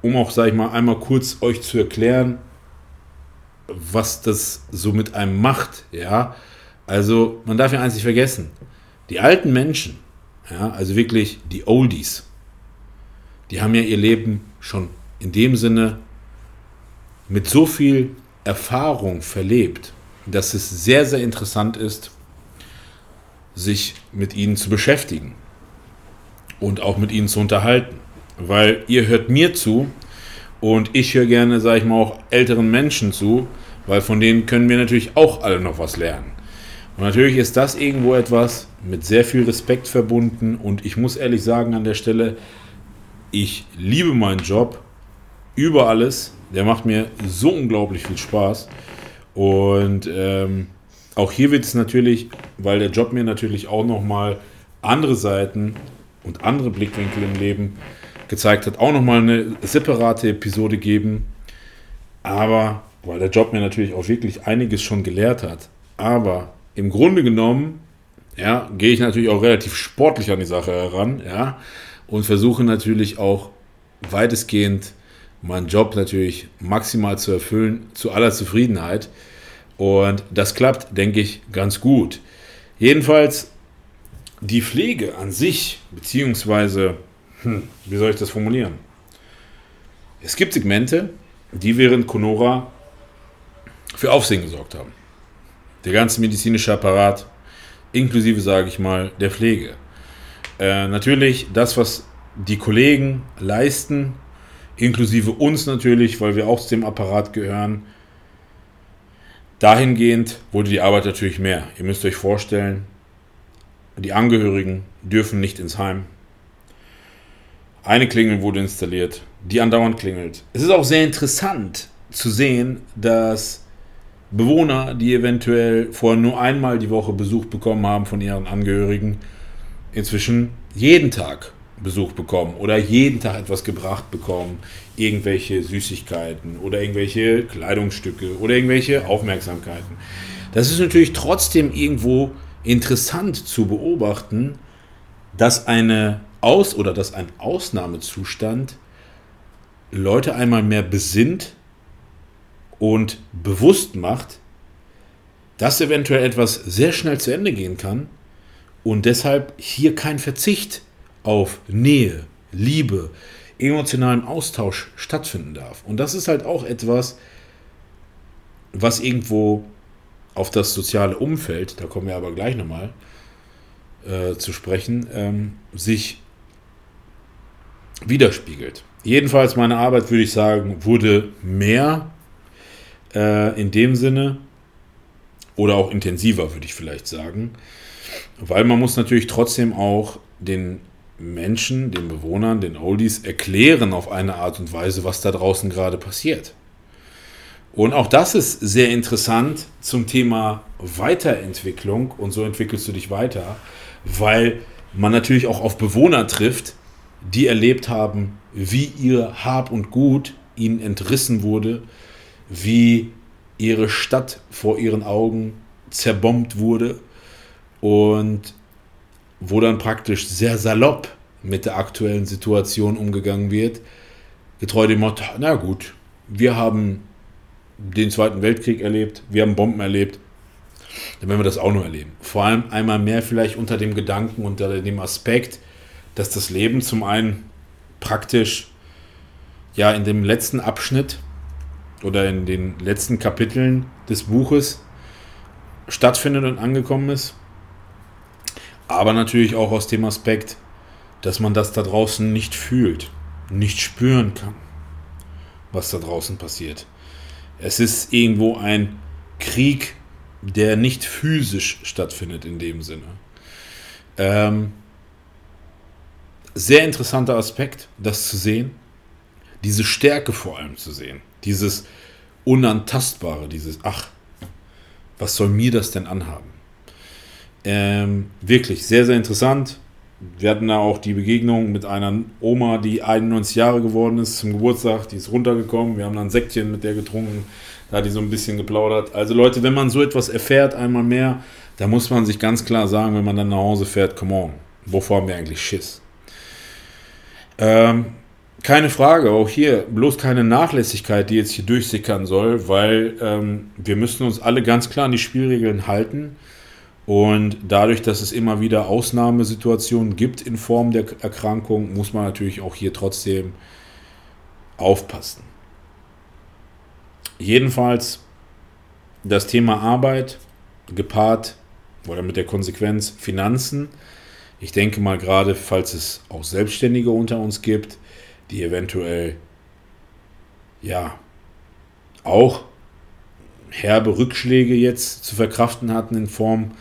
um auch, sage ich mal, einmal kurz euch zu erklären, was das so mit einem macht, ja, also man darf ja eins nicht vergessen. Die alten Menschen, ja, also wirklich die Oldies, die haben ja ihr Leben schon in dem Sinne mit so viel Erfahrung verlebt, dass es sehr, sehr interessant ist, sich mit ihnen zu beschäftigen und auch mit ihnen zu unterhalten. Weil ihr hört mir zu und ich höre gerne, sage ich mal, auch älteren Menschen zu, weil von denen können wir natürlich auch alle noch was lernen. Und natürlich ist das irgendwo etwas mit sehr viel Respekt verbunden. Und ich muss ehrlich sagen an der Stelle, ich liebe meinen Job über alles. Der macht mir so unglaublich viel Spaß. Und ähm, auch hier wird es natürlich, weil der Job mir natürlich auch nochmal andere Seiten und andere Blickwinkel im Leben gezeigt hat, auch nochmal eine separate Episode geben. Aber weil der Job mir natürlich auch wirklich einiges schon gelehrt hat. Aber im Grunde genommen, ja, gehe ich natürlich auch relativ sportlich an die Sache heran, ja, und versuche natürlich auch weitestgehend meinen Job natürlich maximal zu erfüllen, zu aller Zufriedenheit. Und das klappt, denke ich, ganz gut. Jedenfalls die Pflege an sich, beziehungsweise, hm, wie soll ich das formulieren? Es gibt Segmente, die während Conora für Aufsehen gesorgt haben der ganze medizinische Apparat, inklusive, sage ich mal, der Pflege. Äh, natürlich das, was die Kollegen leisten, inklusive uns natürlich, weil wir auch zu dem Apparat gehören. Dahingehend wurde die Arbeit natürlich mehr. Ihr müsst euch vorstellen, die Angehörigen dürfen nicht ins Heim. Eine Klingel wurde installiert, die andauernd klingelt. Es ist auch sehr interessant zu sehen, dass Bewohner, die eventuell vorher nur einmal die Woche Besuch bekommen haben von ihren Angehörigen, inzwischen jeden Tag Besuch bekommen oder jeden Tag etwas gebracht bekommen, irgendwelche Süßigkeiten oder irgendwelche Kleidungsstücke oder irgendwelche Aufmerksamkeiten. Das ist natürlich trotzdem irgendwo interessant zu beobachten, dass eine Aus- oder dass ein Ausnahmezustand Leute einmal mehr besinnt und bewusst macht, dass eventuell etwas sehr schnell zu Ende gehen kann und deshalb hier kein Verzicht auf Nähe, Liebe, emotionalen Austausch stattfinden darf. Und das ist halt auch etwas, was irgendwo auf das soziale Umfeld, da kommen wir aber gleich nochmal äh, zu sprechen, ähm, sich widerspiegelt. Jedenfalls meine Arbeit, würde ich sagen, wurde mehr äh, in dem Sinne. Oder auch intensiver, würde ich vielleicht sagen. Weil man muss natürlich trotzdem auch den Menschen, den Bewohnern, den Oldies erklären auf eine Art und Weise, was da draußen gerade passiert. Und auch das ist sehr interessant zum Thema Weiterentwicklung und so entwickelst du dich weiter, weil man natürlich auch auf Bewohner trifft, die erlebt haben, wie ihr Hab und Gut ihnen entrissen wurde, wie ihre Stadt vor ihren Augen zerbombt wurde und wo dann praktisch sehr salopp mit der aktuellen Situation umgegangen wird, getreu dem Motto, na gut, wir haben den Zweiten Weltkrieg erlebt, wir haben Bomben erlebt, dann werden wir das auch noch erleben. Vor allem einmal mehr vielleicht unter dem Gedanken, unter dem Aspekt, dass das Leben zum einen praktisch ja in dem letzten Abschnitt oder in den letzten Kapiteln des Buches stattfindet und angekommen ist. Aber natürlich auch aus dem Aspekt, dass man das da draußen nicht fühlt, nicht spüren kann, was da draußen passiert. Es ist irgendwo ein Krieg, der nicht physisch stattfindet in dem Sinne. Ähm, sehr interessanter Aspekt, das zu sehen. Diese Stärke vor allem zu sehen. Dieses Unantastbare, dieses, ach, was soll mir das denn anhaben? Ähm, wirklich sehr, sehr interessant. Wir hatten da auch die Begegnung mit einer Oma, die 91 Jahre geworden ist zum Geburtstag. Die ist runtergekommen. Wir haben dann ein Säckchen mit der getrunken. Da hat die so ein bisschen geplaudert. Also Leute, wenn man so etwas erfährt, einmal mehr, da muss man sich ganz klar sagen, wenn man dann nach Hause fährt, come on, wovor haben wir eigentlich Schiss? Ähm, keine Frage, auch hier bloß keine Nachlässigkeit, die jetzt hier durchsickern soll, weil ähm, wir müssen uns alle ganz klar an die Spielregeln halten. Und dadurch, dass es immer wieder Ausnahmesituationen gibt in Form der Erkrankung, muss man natürlich auch hier trotzdem aufpassen. Jedenfalls das Thema Arbeit gepaart oder mit der Konsequenz Finanzen. Ich denke mal gerade, falls es auch Selbstständige unter uns gibt, die eventuell ja auch herbe Rückschläge jetzt zu verkraften hatten in Form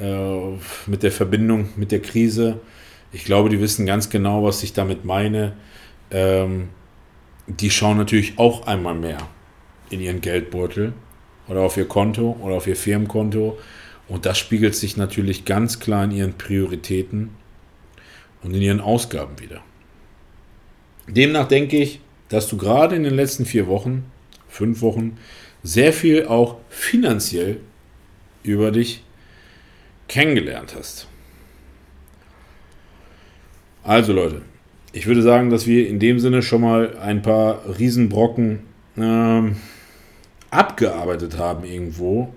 äh, mit der Verbindung mit der Krise. Ich glaube, die wissen ganz genau, was ich damit meine. Ähm, die schauen natürlich auch einmal mehr in ihren Geldbeutel oder auf ihr Konto oder auf ihr Firmenkonto. Und das spiegelt sich natürlich ganz klar in ihren Prioritäten und in ihren Ausgaben wieder. Demnach denke ich, dass du gerade in den letzten vier Wochen, fünf Wochen, sehr viel auch finanziell über dich kennengelernt hast. Also Leute, ich würde sagen, dass wir in dem Sinne schon mal ein paar Riesenbrocken ähm, abgearbeitet haben irgendwo.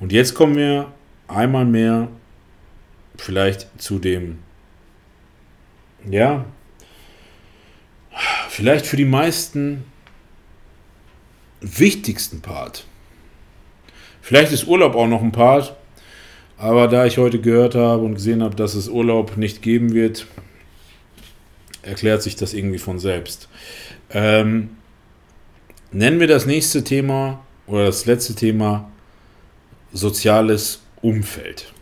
Und jetzt kommen wir einmal mehr vielleicht zu dem, ja, vielleicht für die meisten wichtigsten Part. Vielleicht ist Urlaub auch noch ein Part, aber da ich heute gehört habe und gesehen habe, dass es Urlaub nicht geben wird, erklärt sich das irgendwie von selbst. Ähm, nennen wir das nächste Thema oder das letzte Thema soziales Umfeld.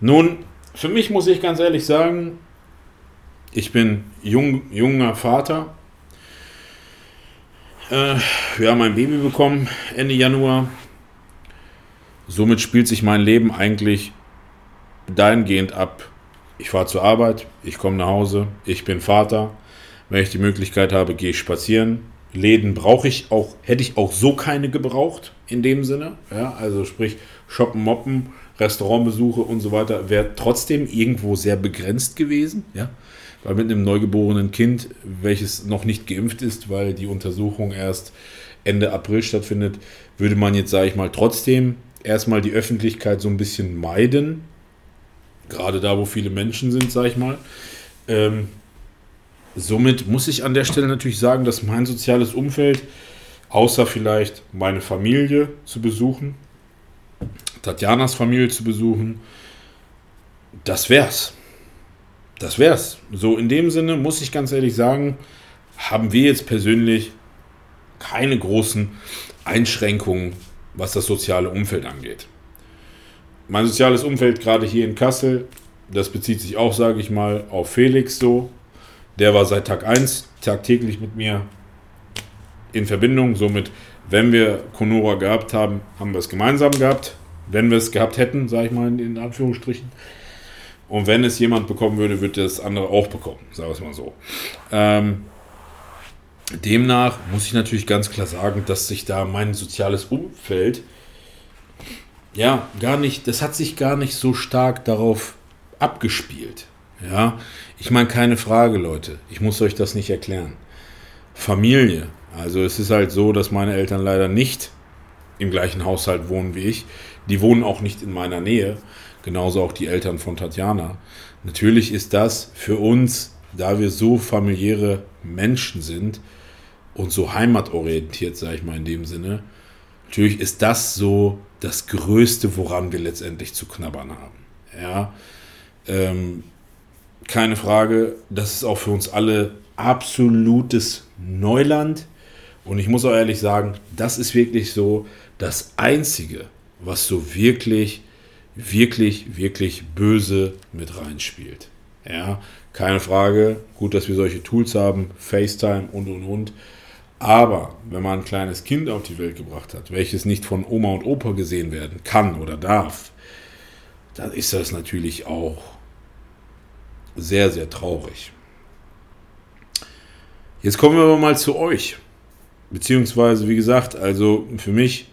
Nun, für mich muss ich ganz ehrlich sagen, ich bin jung, junger Vater. Äh, wir haben ein Baby bekommen Ende Januar. Somit spielt sich mein Leben eigentlich dahingehend ab. Ich fahre zur Arbeit, ich komme nach Hause, ich bin Vater. Wenn ich die Möglichkeit habe, gehe ich spazieren. Läden brauche ich auch, hätte ich auch so keine gebraucht in dem Sinne. Ja, also sprich Shoppen, Moppen, Restaurantbesuche und so weiter wäre trotzdem irgendwo sehr begrenzt gewesen. Ja, weil mit einem neugeborenen Kind, welches noch nicht geimpft ist, weil die Untersuchung erst Ende April stattfindet, würde man jetzt, sage ich mal, trotzdem erstmal die Öffentlichkeit so ein bisschen meiden. Gerade da, wo viele Menschen sind, sage ich mal. Ähm, somit muss ich an der Stelle natürlich sagen, dass mein soziales Umfeld, außer vielleicht meine Familie zu besuchen, Tatjanas Familie zu besuchen, das wär's. Das wär's. So in dem Sinne muss ich ganz ehrlich sagen, haben wir jetzt persönlich keine großen Einschränkungen, was das soziale Umfeld angeht. Mein soziales Umfeld gerade hier in Kassel, das bezieht sich auch, sage ich mal, auf Felix so. Der war seit Tag 1 tagtäglich mit mir in Verbindung. Somit, wenn wir Conora gehabt haben, haben wir es gemeinsam gehabt. Wenn wir es gehabt hätten, sage ich mal in Anführungsstrichen. Und wenn es jemand bekommen würde, würde das andere auch bekommen, sagen wir es mal so. Ähm, demnach muss ich natürlich ganz klar sagen, dass sich da mein soziales Umfeld ja gar nicht, das hat sich gar nicht so stark darauf abgespielt. Ja, ich meine, keine Frage, Leute. Ich muss euch das nicht erklären. Familie. Also es ist halt so, dass meine Eltern leider nicht im gleichen Haushalt wohnen wie ich. Die wohnen auch nicht in meiner Nähe. Genauso auch die Eltern von Tatjana. Natürlich ist das für uns, da wir so familiäre Menschen sind und so heimatorientiert, sage ich mal in dem Sinne, natürlich ist das so das Größte, woran wir letztendlich zu knabbern haben. Ja, ähm, keine Frage, das ist auch für uns alle absolutes Neuland. Und ich muss auch ehrlich sagen, das ist wirklich so das Einzige, was so wirklich, wirklich, wirklich böse mit reinspielt. Ja, keine Frage. Gut, dass wir solche Tools haben, FaceTime und und und. Aber wenn man ein kleines Kind auf die Welt gebracht hat, welches nicht von Oma und Opa gesehen werden kann oder darf, dann ist das natürlich auch sehr, sehr traurig. Jetzt kommen wir aber mal zu euch. Beziehungsweise, wie gesagt, also für mich,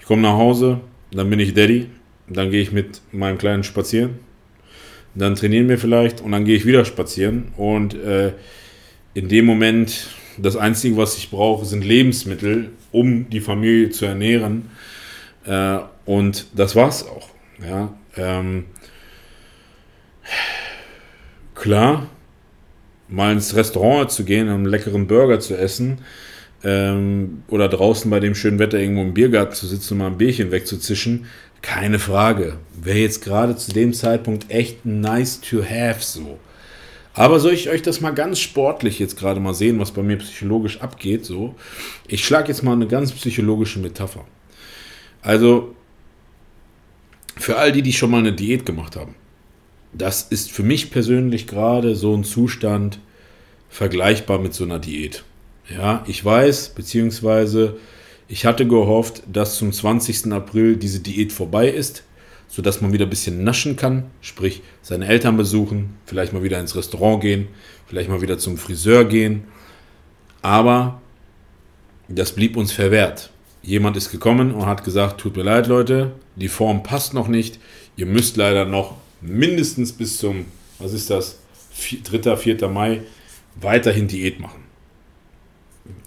ich komme nach Hause, dann bin ich Daddy, dann gehe ich mit meinem Kleinen spazieren, dann trainieren wir vielleicht und dann gehe ich wieder spazieren. Und äh, in dem Moment, das Einzige, was ich brauche, sind Lebensmittel, um die Familie zu ernähren. Äh, und das war's auch. Ja, ähm, klar, mal ins Restaurant zu gehen, einen leckeren Burger zu essen ähm, oder draußen bei dem schönen Wetter irgendwo im Biergarten zu sitzen und mal ein Bierchen wegzuzischen, keine Frage. Wäre jetzt gerade zu dem Zeitpunkt echt nice to have so. Aber soll ich euch das mal ganz sportlich jetzt gerade mal sehen, was bei mir psychologisch abgeht, so? Ich schlage jetzt mal eine ganz psychologische Metapher. Also, für all die, die schon mal eine Diät gemacht haben, das ist für mich persönlich gerade so ein Zustand vergleichbar mit so einer Diät. Ja, ich weiß, beziehungsweise ich hatte gehofft, dass zum 20. April diese Diät vorbei ist, sodass man wieder ein bisschen naschen kann, sprich seine Eltern besuchen, vielleicht mal wieder ins Restaurant gehen, vielleicht mal wieder zum Friseur gehen. Aber das blieb uns verwehrt. Jemand ist gekommen und hat gesagt, tut mir leid Leute, die Form passt noch nicht, ihr müsst leider noch mindestens bis zum, was ist das, 3., 4. Mai weiterhin Diät machen.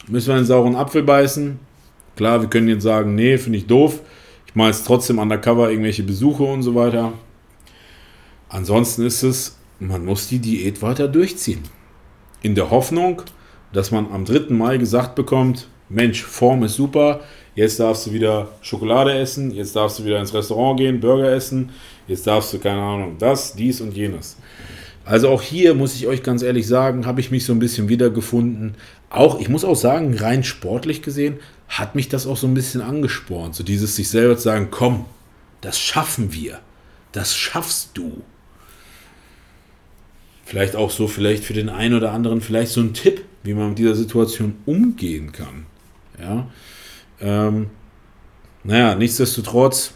Müssen wir einen sauren Apfel beißen? Klar, wir können jetzt sagen, nee, finde ich doof. Ich mache jetzt trotzdem undercover irgendwelche Besuche und so weiter. Ansonsten ist es, man muss die Diät weiter durchziehen. In der Hoffnung, dass man am 3. Mai gesagt bekommt, Mensch, Form ist super, jetzt darfst du wieder Schokolade essen, jetzt darfst du wieder ins Restaurant gehen, Burger essen, jetzt darfst du, keine Ahnung, das, dies und jenes. Also auch hier muss ich euch ganz ehrlich sagen, habe ich mich so ein bisschen wiedergefunden. Auch, ich muss auch sagen, rein sportlich gesehen, hat mich das auch so ein bisschen angespornt. So dieses sich selber zu sagen, komm, das schaffen wir. Das schaffst du. Vielleicht auch so, vielleicht für den einen oder anderen, vielleicht so ein Tipp, wie man mit dieser Situation umgehen kann. Ja. Ähm, naja, nichtsdestotrotz,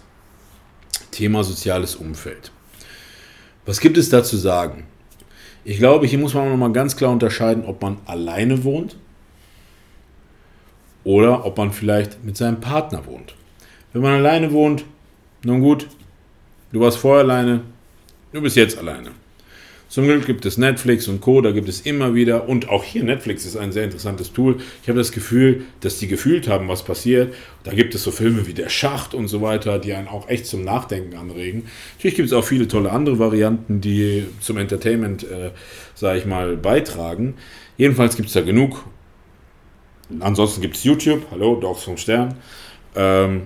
Thema soziales Umfeld. Was gibt es da zu sagen? Ich glaube, hier muss man nochmal ganz klar unterscheiden, ob man alleine wohnt oder ob man vielleicht mit seinem Partner wohnt. Wenn man alleine wohnt, nun gut, du warst vorher alleine, du bist jetzt alleine. Zum Glück gibt es Netflix und Co., da gibt es immer wieder, und auch hier Netflix ist ein sehr interessantes Tool. Ich habe das Gefühl, dass die gefühlt haben, was passiert. Da gibt es so Filme wie Der Schacht und so weiter, die einen auch echt zum Nachdenken anregen. Natürlich gibt es auch viele tolle andere Varianten, die zum Entertainment, äh, sage ich mal, beitragen. Jedenfalls gibt es da genug. Ansonsten gibt es YouTube, hallo, Dogs vom Stern. Ähm,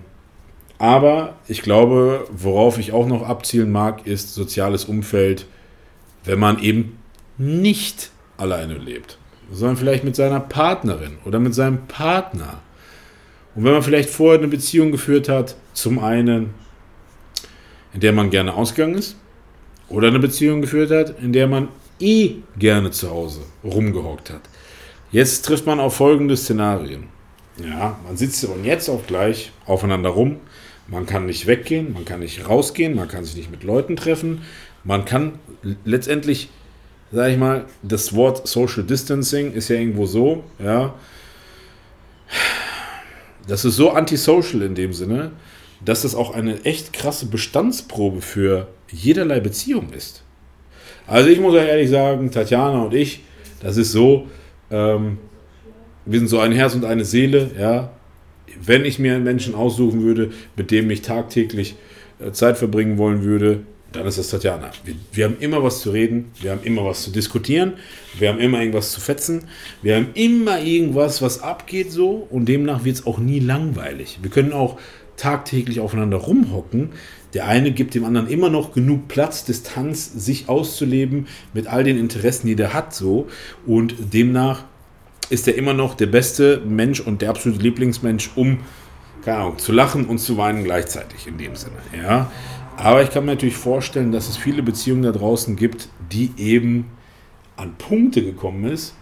aber ich glaube, worauf ich auch noch abzielen mag, ist soziales Umfeld wenn man eben nicht alleine lebt, sondern vielleicht mit seiner Partnerin oder mit seinem Partner. Und wenn man vielleicht vorher eine Beziehung geführt hat, zum einen, in der man gerne ausgegangen ist, oder eine Beziehung geführt hat, in der man eh gerne zu Hause rumgehockt hat. Jetzt trifft man auf folgende Szenarien. Ja, man sitzt von jetzt auf gleich aufeinander rum. Man kann nicht weggehen, man kann nicht rausgehen, man kann sich nicht mit Leuten treffen. Man kann letztendlich, sage ich mal, das Wort Social Distancing ist ja irgendwo so, ja, das ist so antisocial in dem Sinne, dass es auch eine echt krasse Bestandsprobe für jederlei Beziehung ist. Also ich muss euch ehrlich sagen, Tatjana und ich, das ist so, ähm, wir sind so ein Herz und eine Seele, ja. Wenn ich mir einen Menschen aussuchen würde, mit dem ich tagtäglich äh, Zeit verbringen wollen würde, dann ist das Tatjana. Wir, wir, haben immer was zu reden, wir haben immer was zu diskutieren, wir haben immer irgendwas zu fetzen, wir haben immer irgendwas, was abgeht so und demnach wird es auch nie langweilig. Wir können auch tagtäglich aufeinander rumhocken. Der eine gibt dem anderen immer noch genug Platz, Distanz, sich auszuleben mit all den Interessen, die der hat so und demnach ist er immer noch der beste Mensch und der absolute Lieblingsmensch, um keine Ahnung, zu lachen und zu weinen gleichzeitig in dem Sinne. Ja, aber ich kann mir natürlich vorstellen, dass es viele Beziehungen da draußen gibt, die eben an Punkte gekommen ist,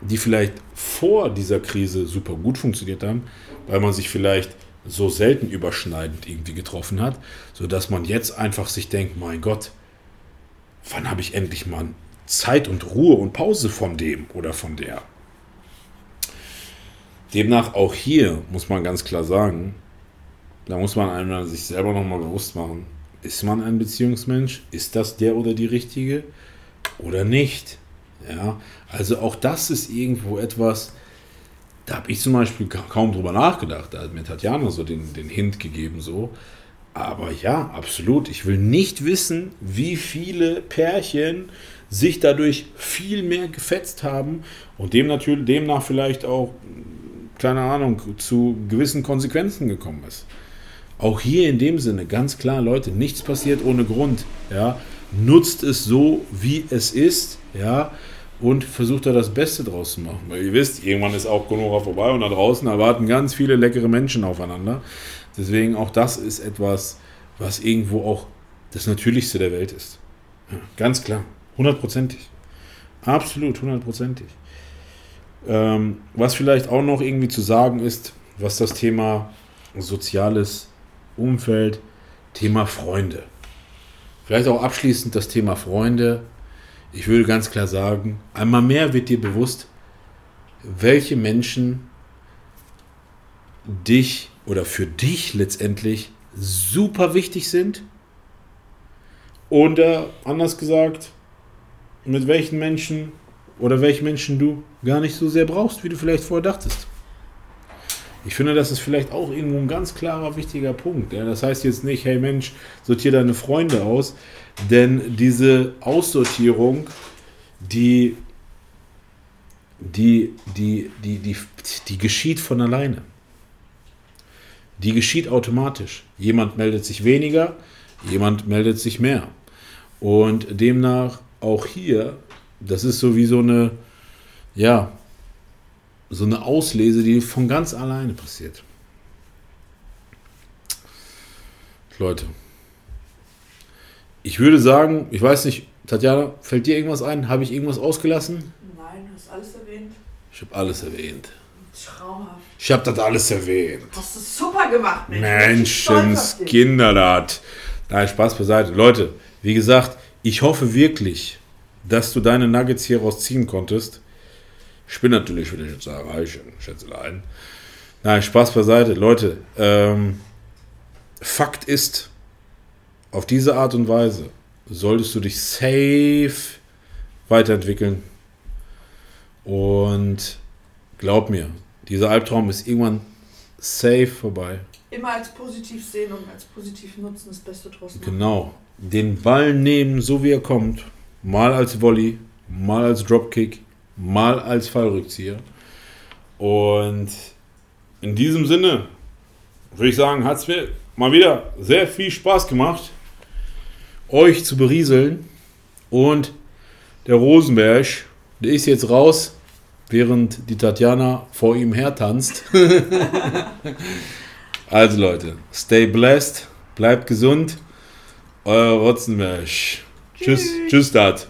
die vielleicht vor dieser Krise super gut funktioniert haben, weil man sich vielleicht so selten überschneidend irgendwie getroffen hat, sodass man jetzt einfach sich denkt, mein Gott, wann habe ich endlich mal Zeit und Ruhe und Pause von dem oder von der? Demnach auch hier muss man ganz klar sagen, da muss man einmal sich selber nochmal bewusst machen, ist man ein Beziehungsmensch? Ist das der oder die richtige? Oder nicht? Ja, also auch das ist irgendwo etwas, da habe ich zum Beispiel kaum drüber nachgedacht. Da hat mir Tatjana so den, den Hint gegeben, so. Aber ja, absolut. Ich will nicht wissen, wie viele Pärchen sich dadurch viel mehr gefetzt haben und dem natürlich, demnach vielleicht auch, keine Ahnung, zu gewissen Konsequenzen gekommen ist. Auch hier in dem Sinne, ganz klar, Leute, nichts passiert ohne Grund. Ja, nutzt es so, wie es ist, ja, und versucht da das Beste draus zu machen. Weil ihr wisst, irgendwann ist auch Konoha vorbei und da draußen erwarten ganz viele leckere Menschen aufeinander. Deswegen auch das ist etwas, was irgendwo auch das Natürlichste der Welt ist. Ja, ganz klar, hundertprozentig. Absolut, hundertprozentig. Ähm, was vielleicht auch noch irgendwie zu sagen ist, was das Thema Soziales Umfeld, Thema Freunde. Vielleicht auch abschließend das Thema Freunde. Ich würde ganz klar sagen, einmal mehr wird dir bewusst, welche Menschen dich oder für dich letztendlich super wichtig sind. Oder anders gesagt, mit welchen Menschen oder welchen Menschen du gar nicht so sehr brauchst, wie du vielleicht vorher dachtest. Ich finde, das ist vielleicht auch irgendwo ein ganz klarer, wichtiger Punkt. Ja, das heißt jetzt nicht, hey Mensch, sortiere deine Freunde aus, denn diese Aussortierung, die, die, die, die, die, die geschieht von alleine. Die geschieht automatisch. Jemand meldet sich weniger, jemand meldet sich mehr. Und demnach auch hier, das ist so wie so eine, ja, so eine Auslese, die von ganz alleine passiert. Leute, ich würde sagen, ich weiß nicht, Tatjana, fällt dir irgendwas ein? Habe ich irgendwas ausgelassen? Nein, du hast alles erwähnt. Ich habe alles erwähnt. Traumhaft. Ich habe das alles erwähnt. Hast du super gemacht, Mensch. Menschenskinder, Nein, Spaß beiseite. Leute, wie gesagt, ich hoffe wirklich, dass du deine Nuggets hier rausziehen konntest. Ich bin natürlich, wenn ich jetzt sage, Eichen, Schätzelein. Nein, Spaß beiseite. Leute, ähm, Fakt ist, auf diese Art und Weise solltest du dich safe weiterentwickeln. Und glaub mir, dieser Albtraum ist irgendwann safe vorbei. Immer als positiv sehen und als positiv nutzen, das Beste draus machen. Genau. Den Ball nehmen, so wie er kommt. Mal als Volley, mal als Dropkick, mal als Fallrückzieher. Und in diesem Sinne würde ich sagen, hat es mir mal wieder sehr viel Spaß gemacht, euch zu berieseln. Und der Rosenberg, der ist jetzt raus, während die Tatjana vor ihm her tanzt. also Leute, stay blessed, bleibt gesund. Euer Rotzenberg. Tschüss, tschüss, Dad.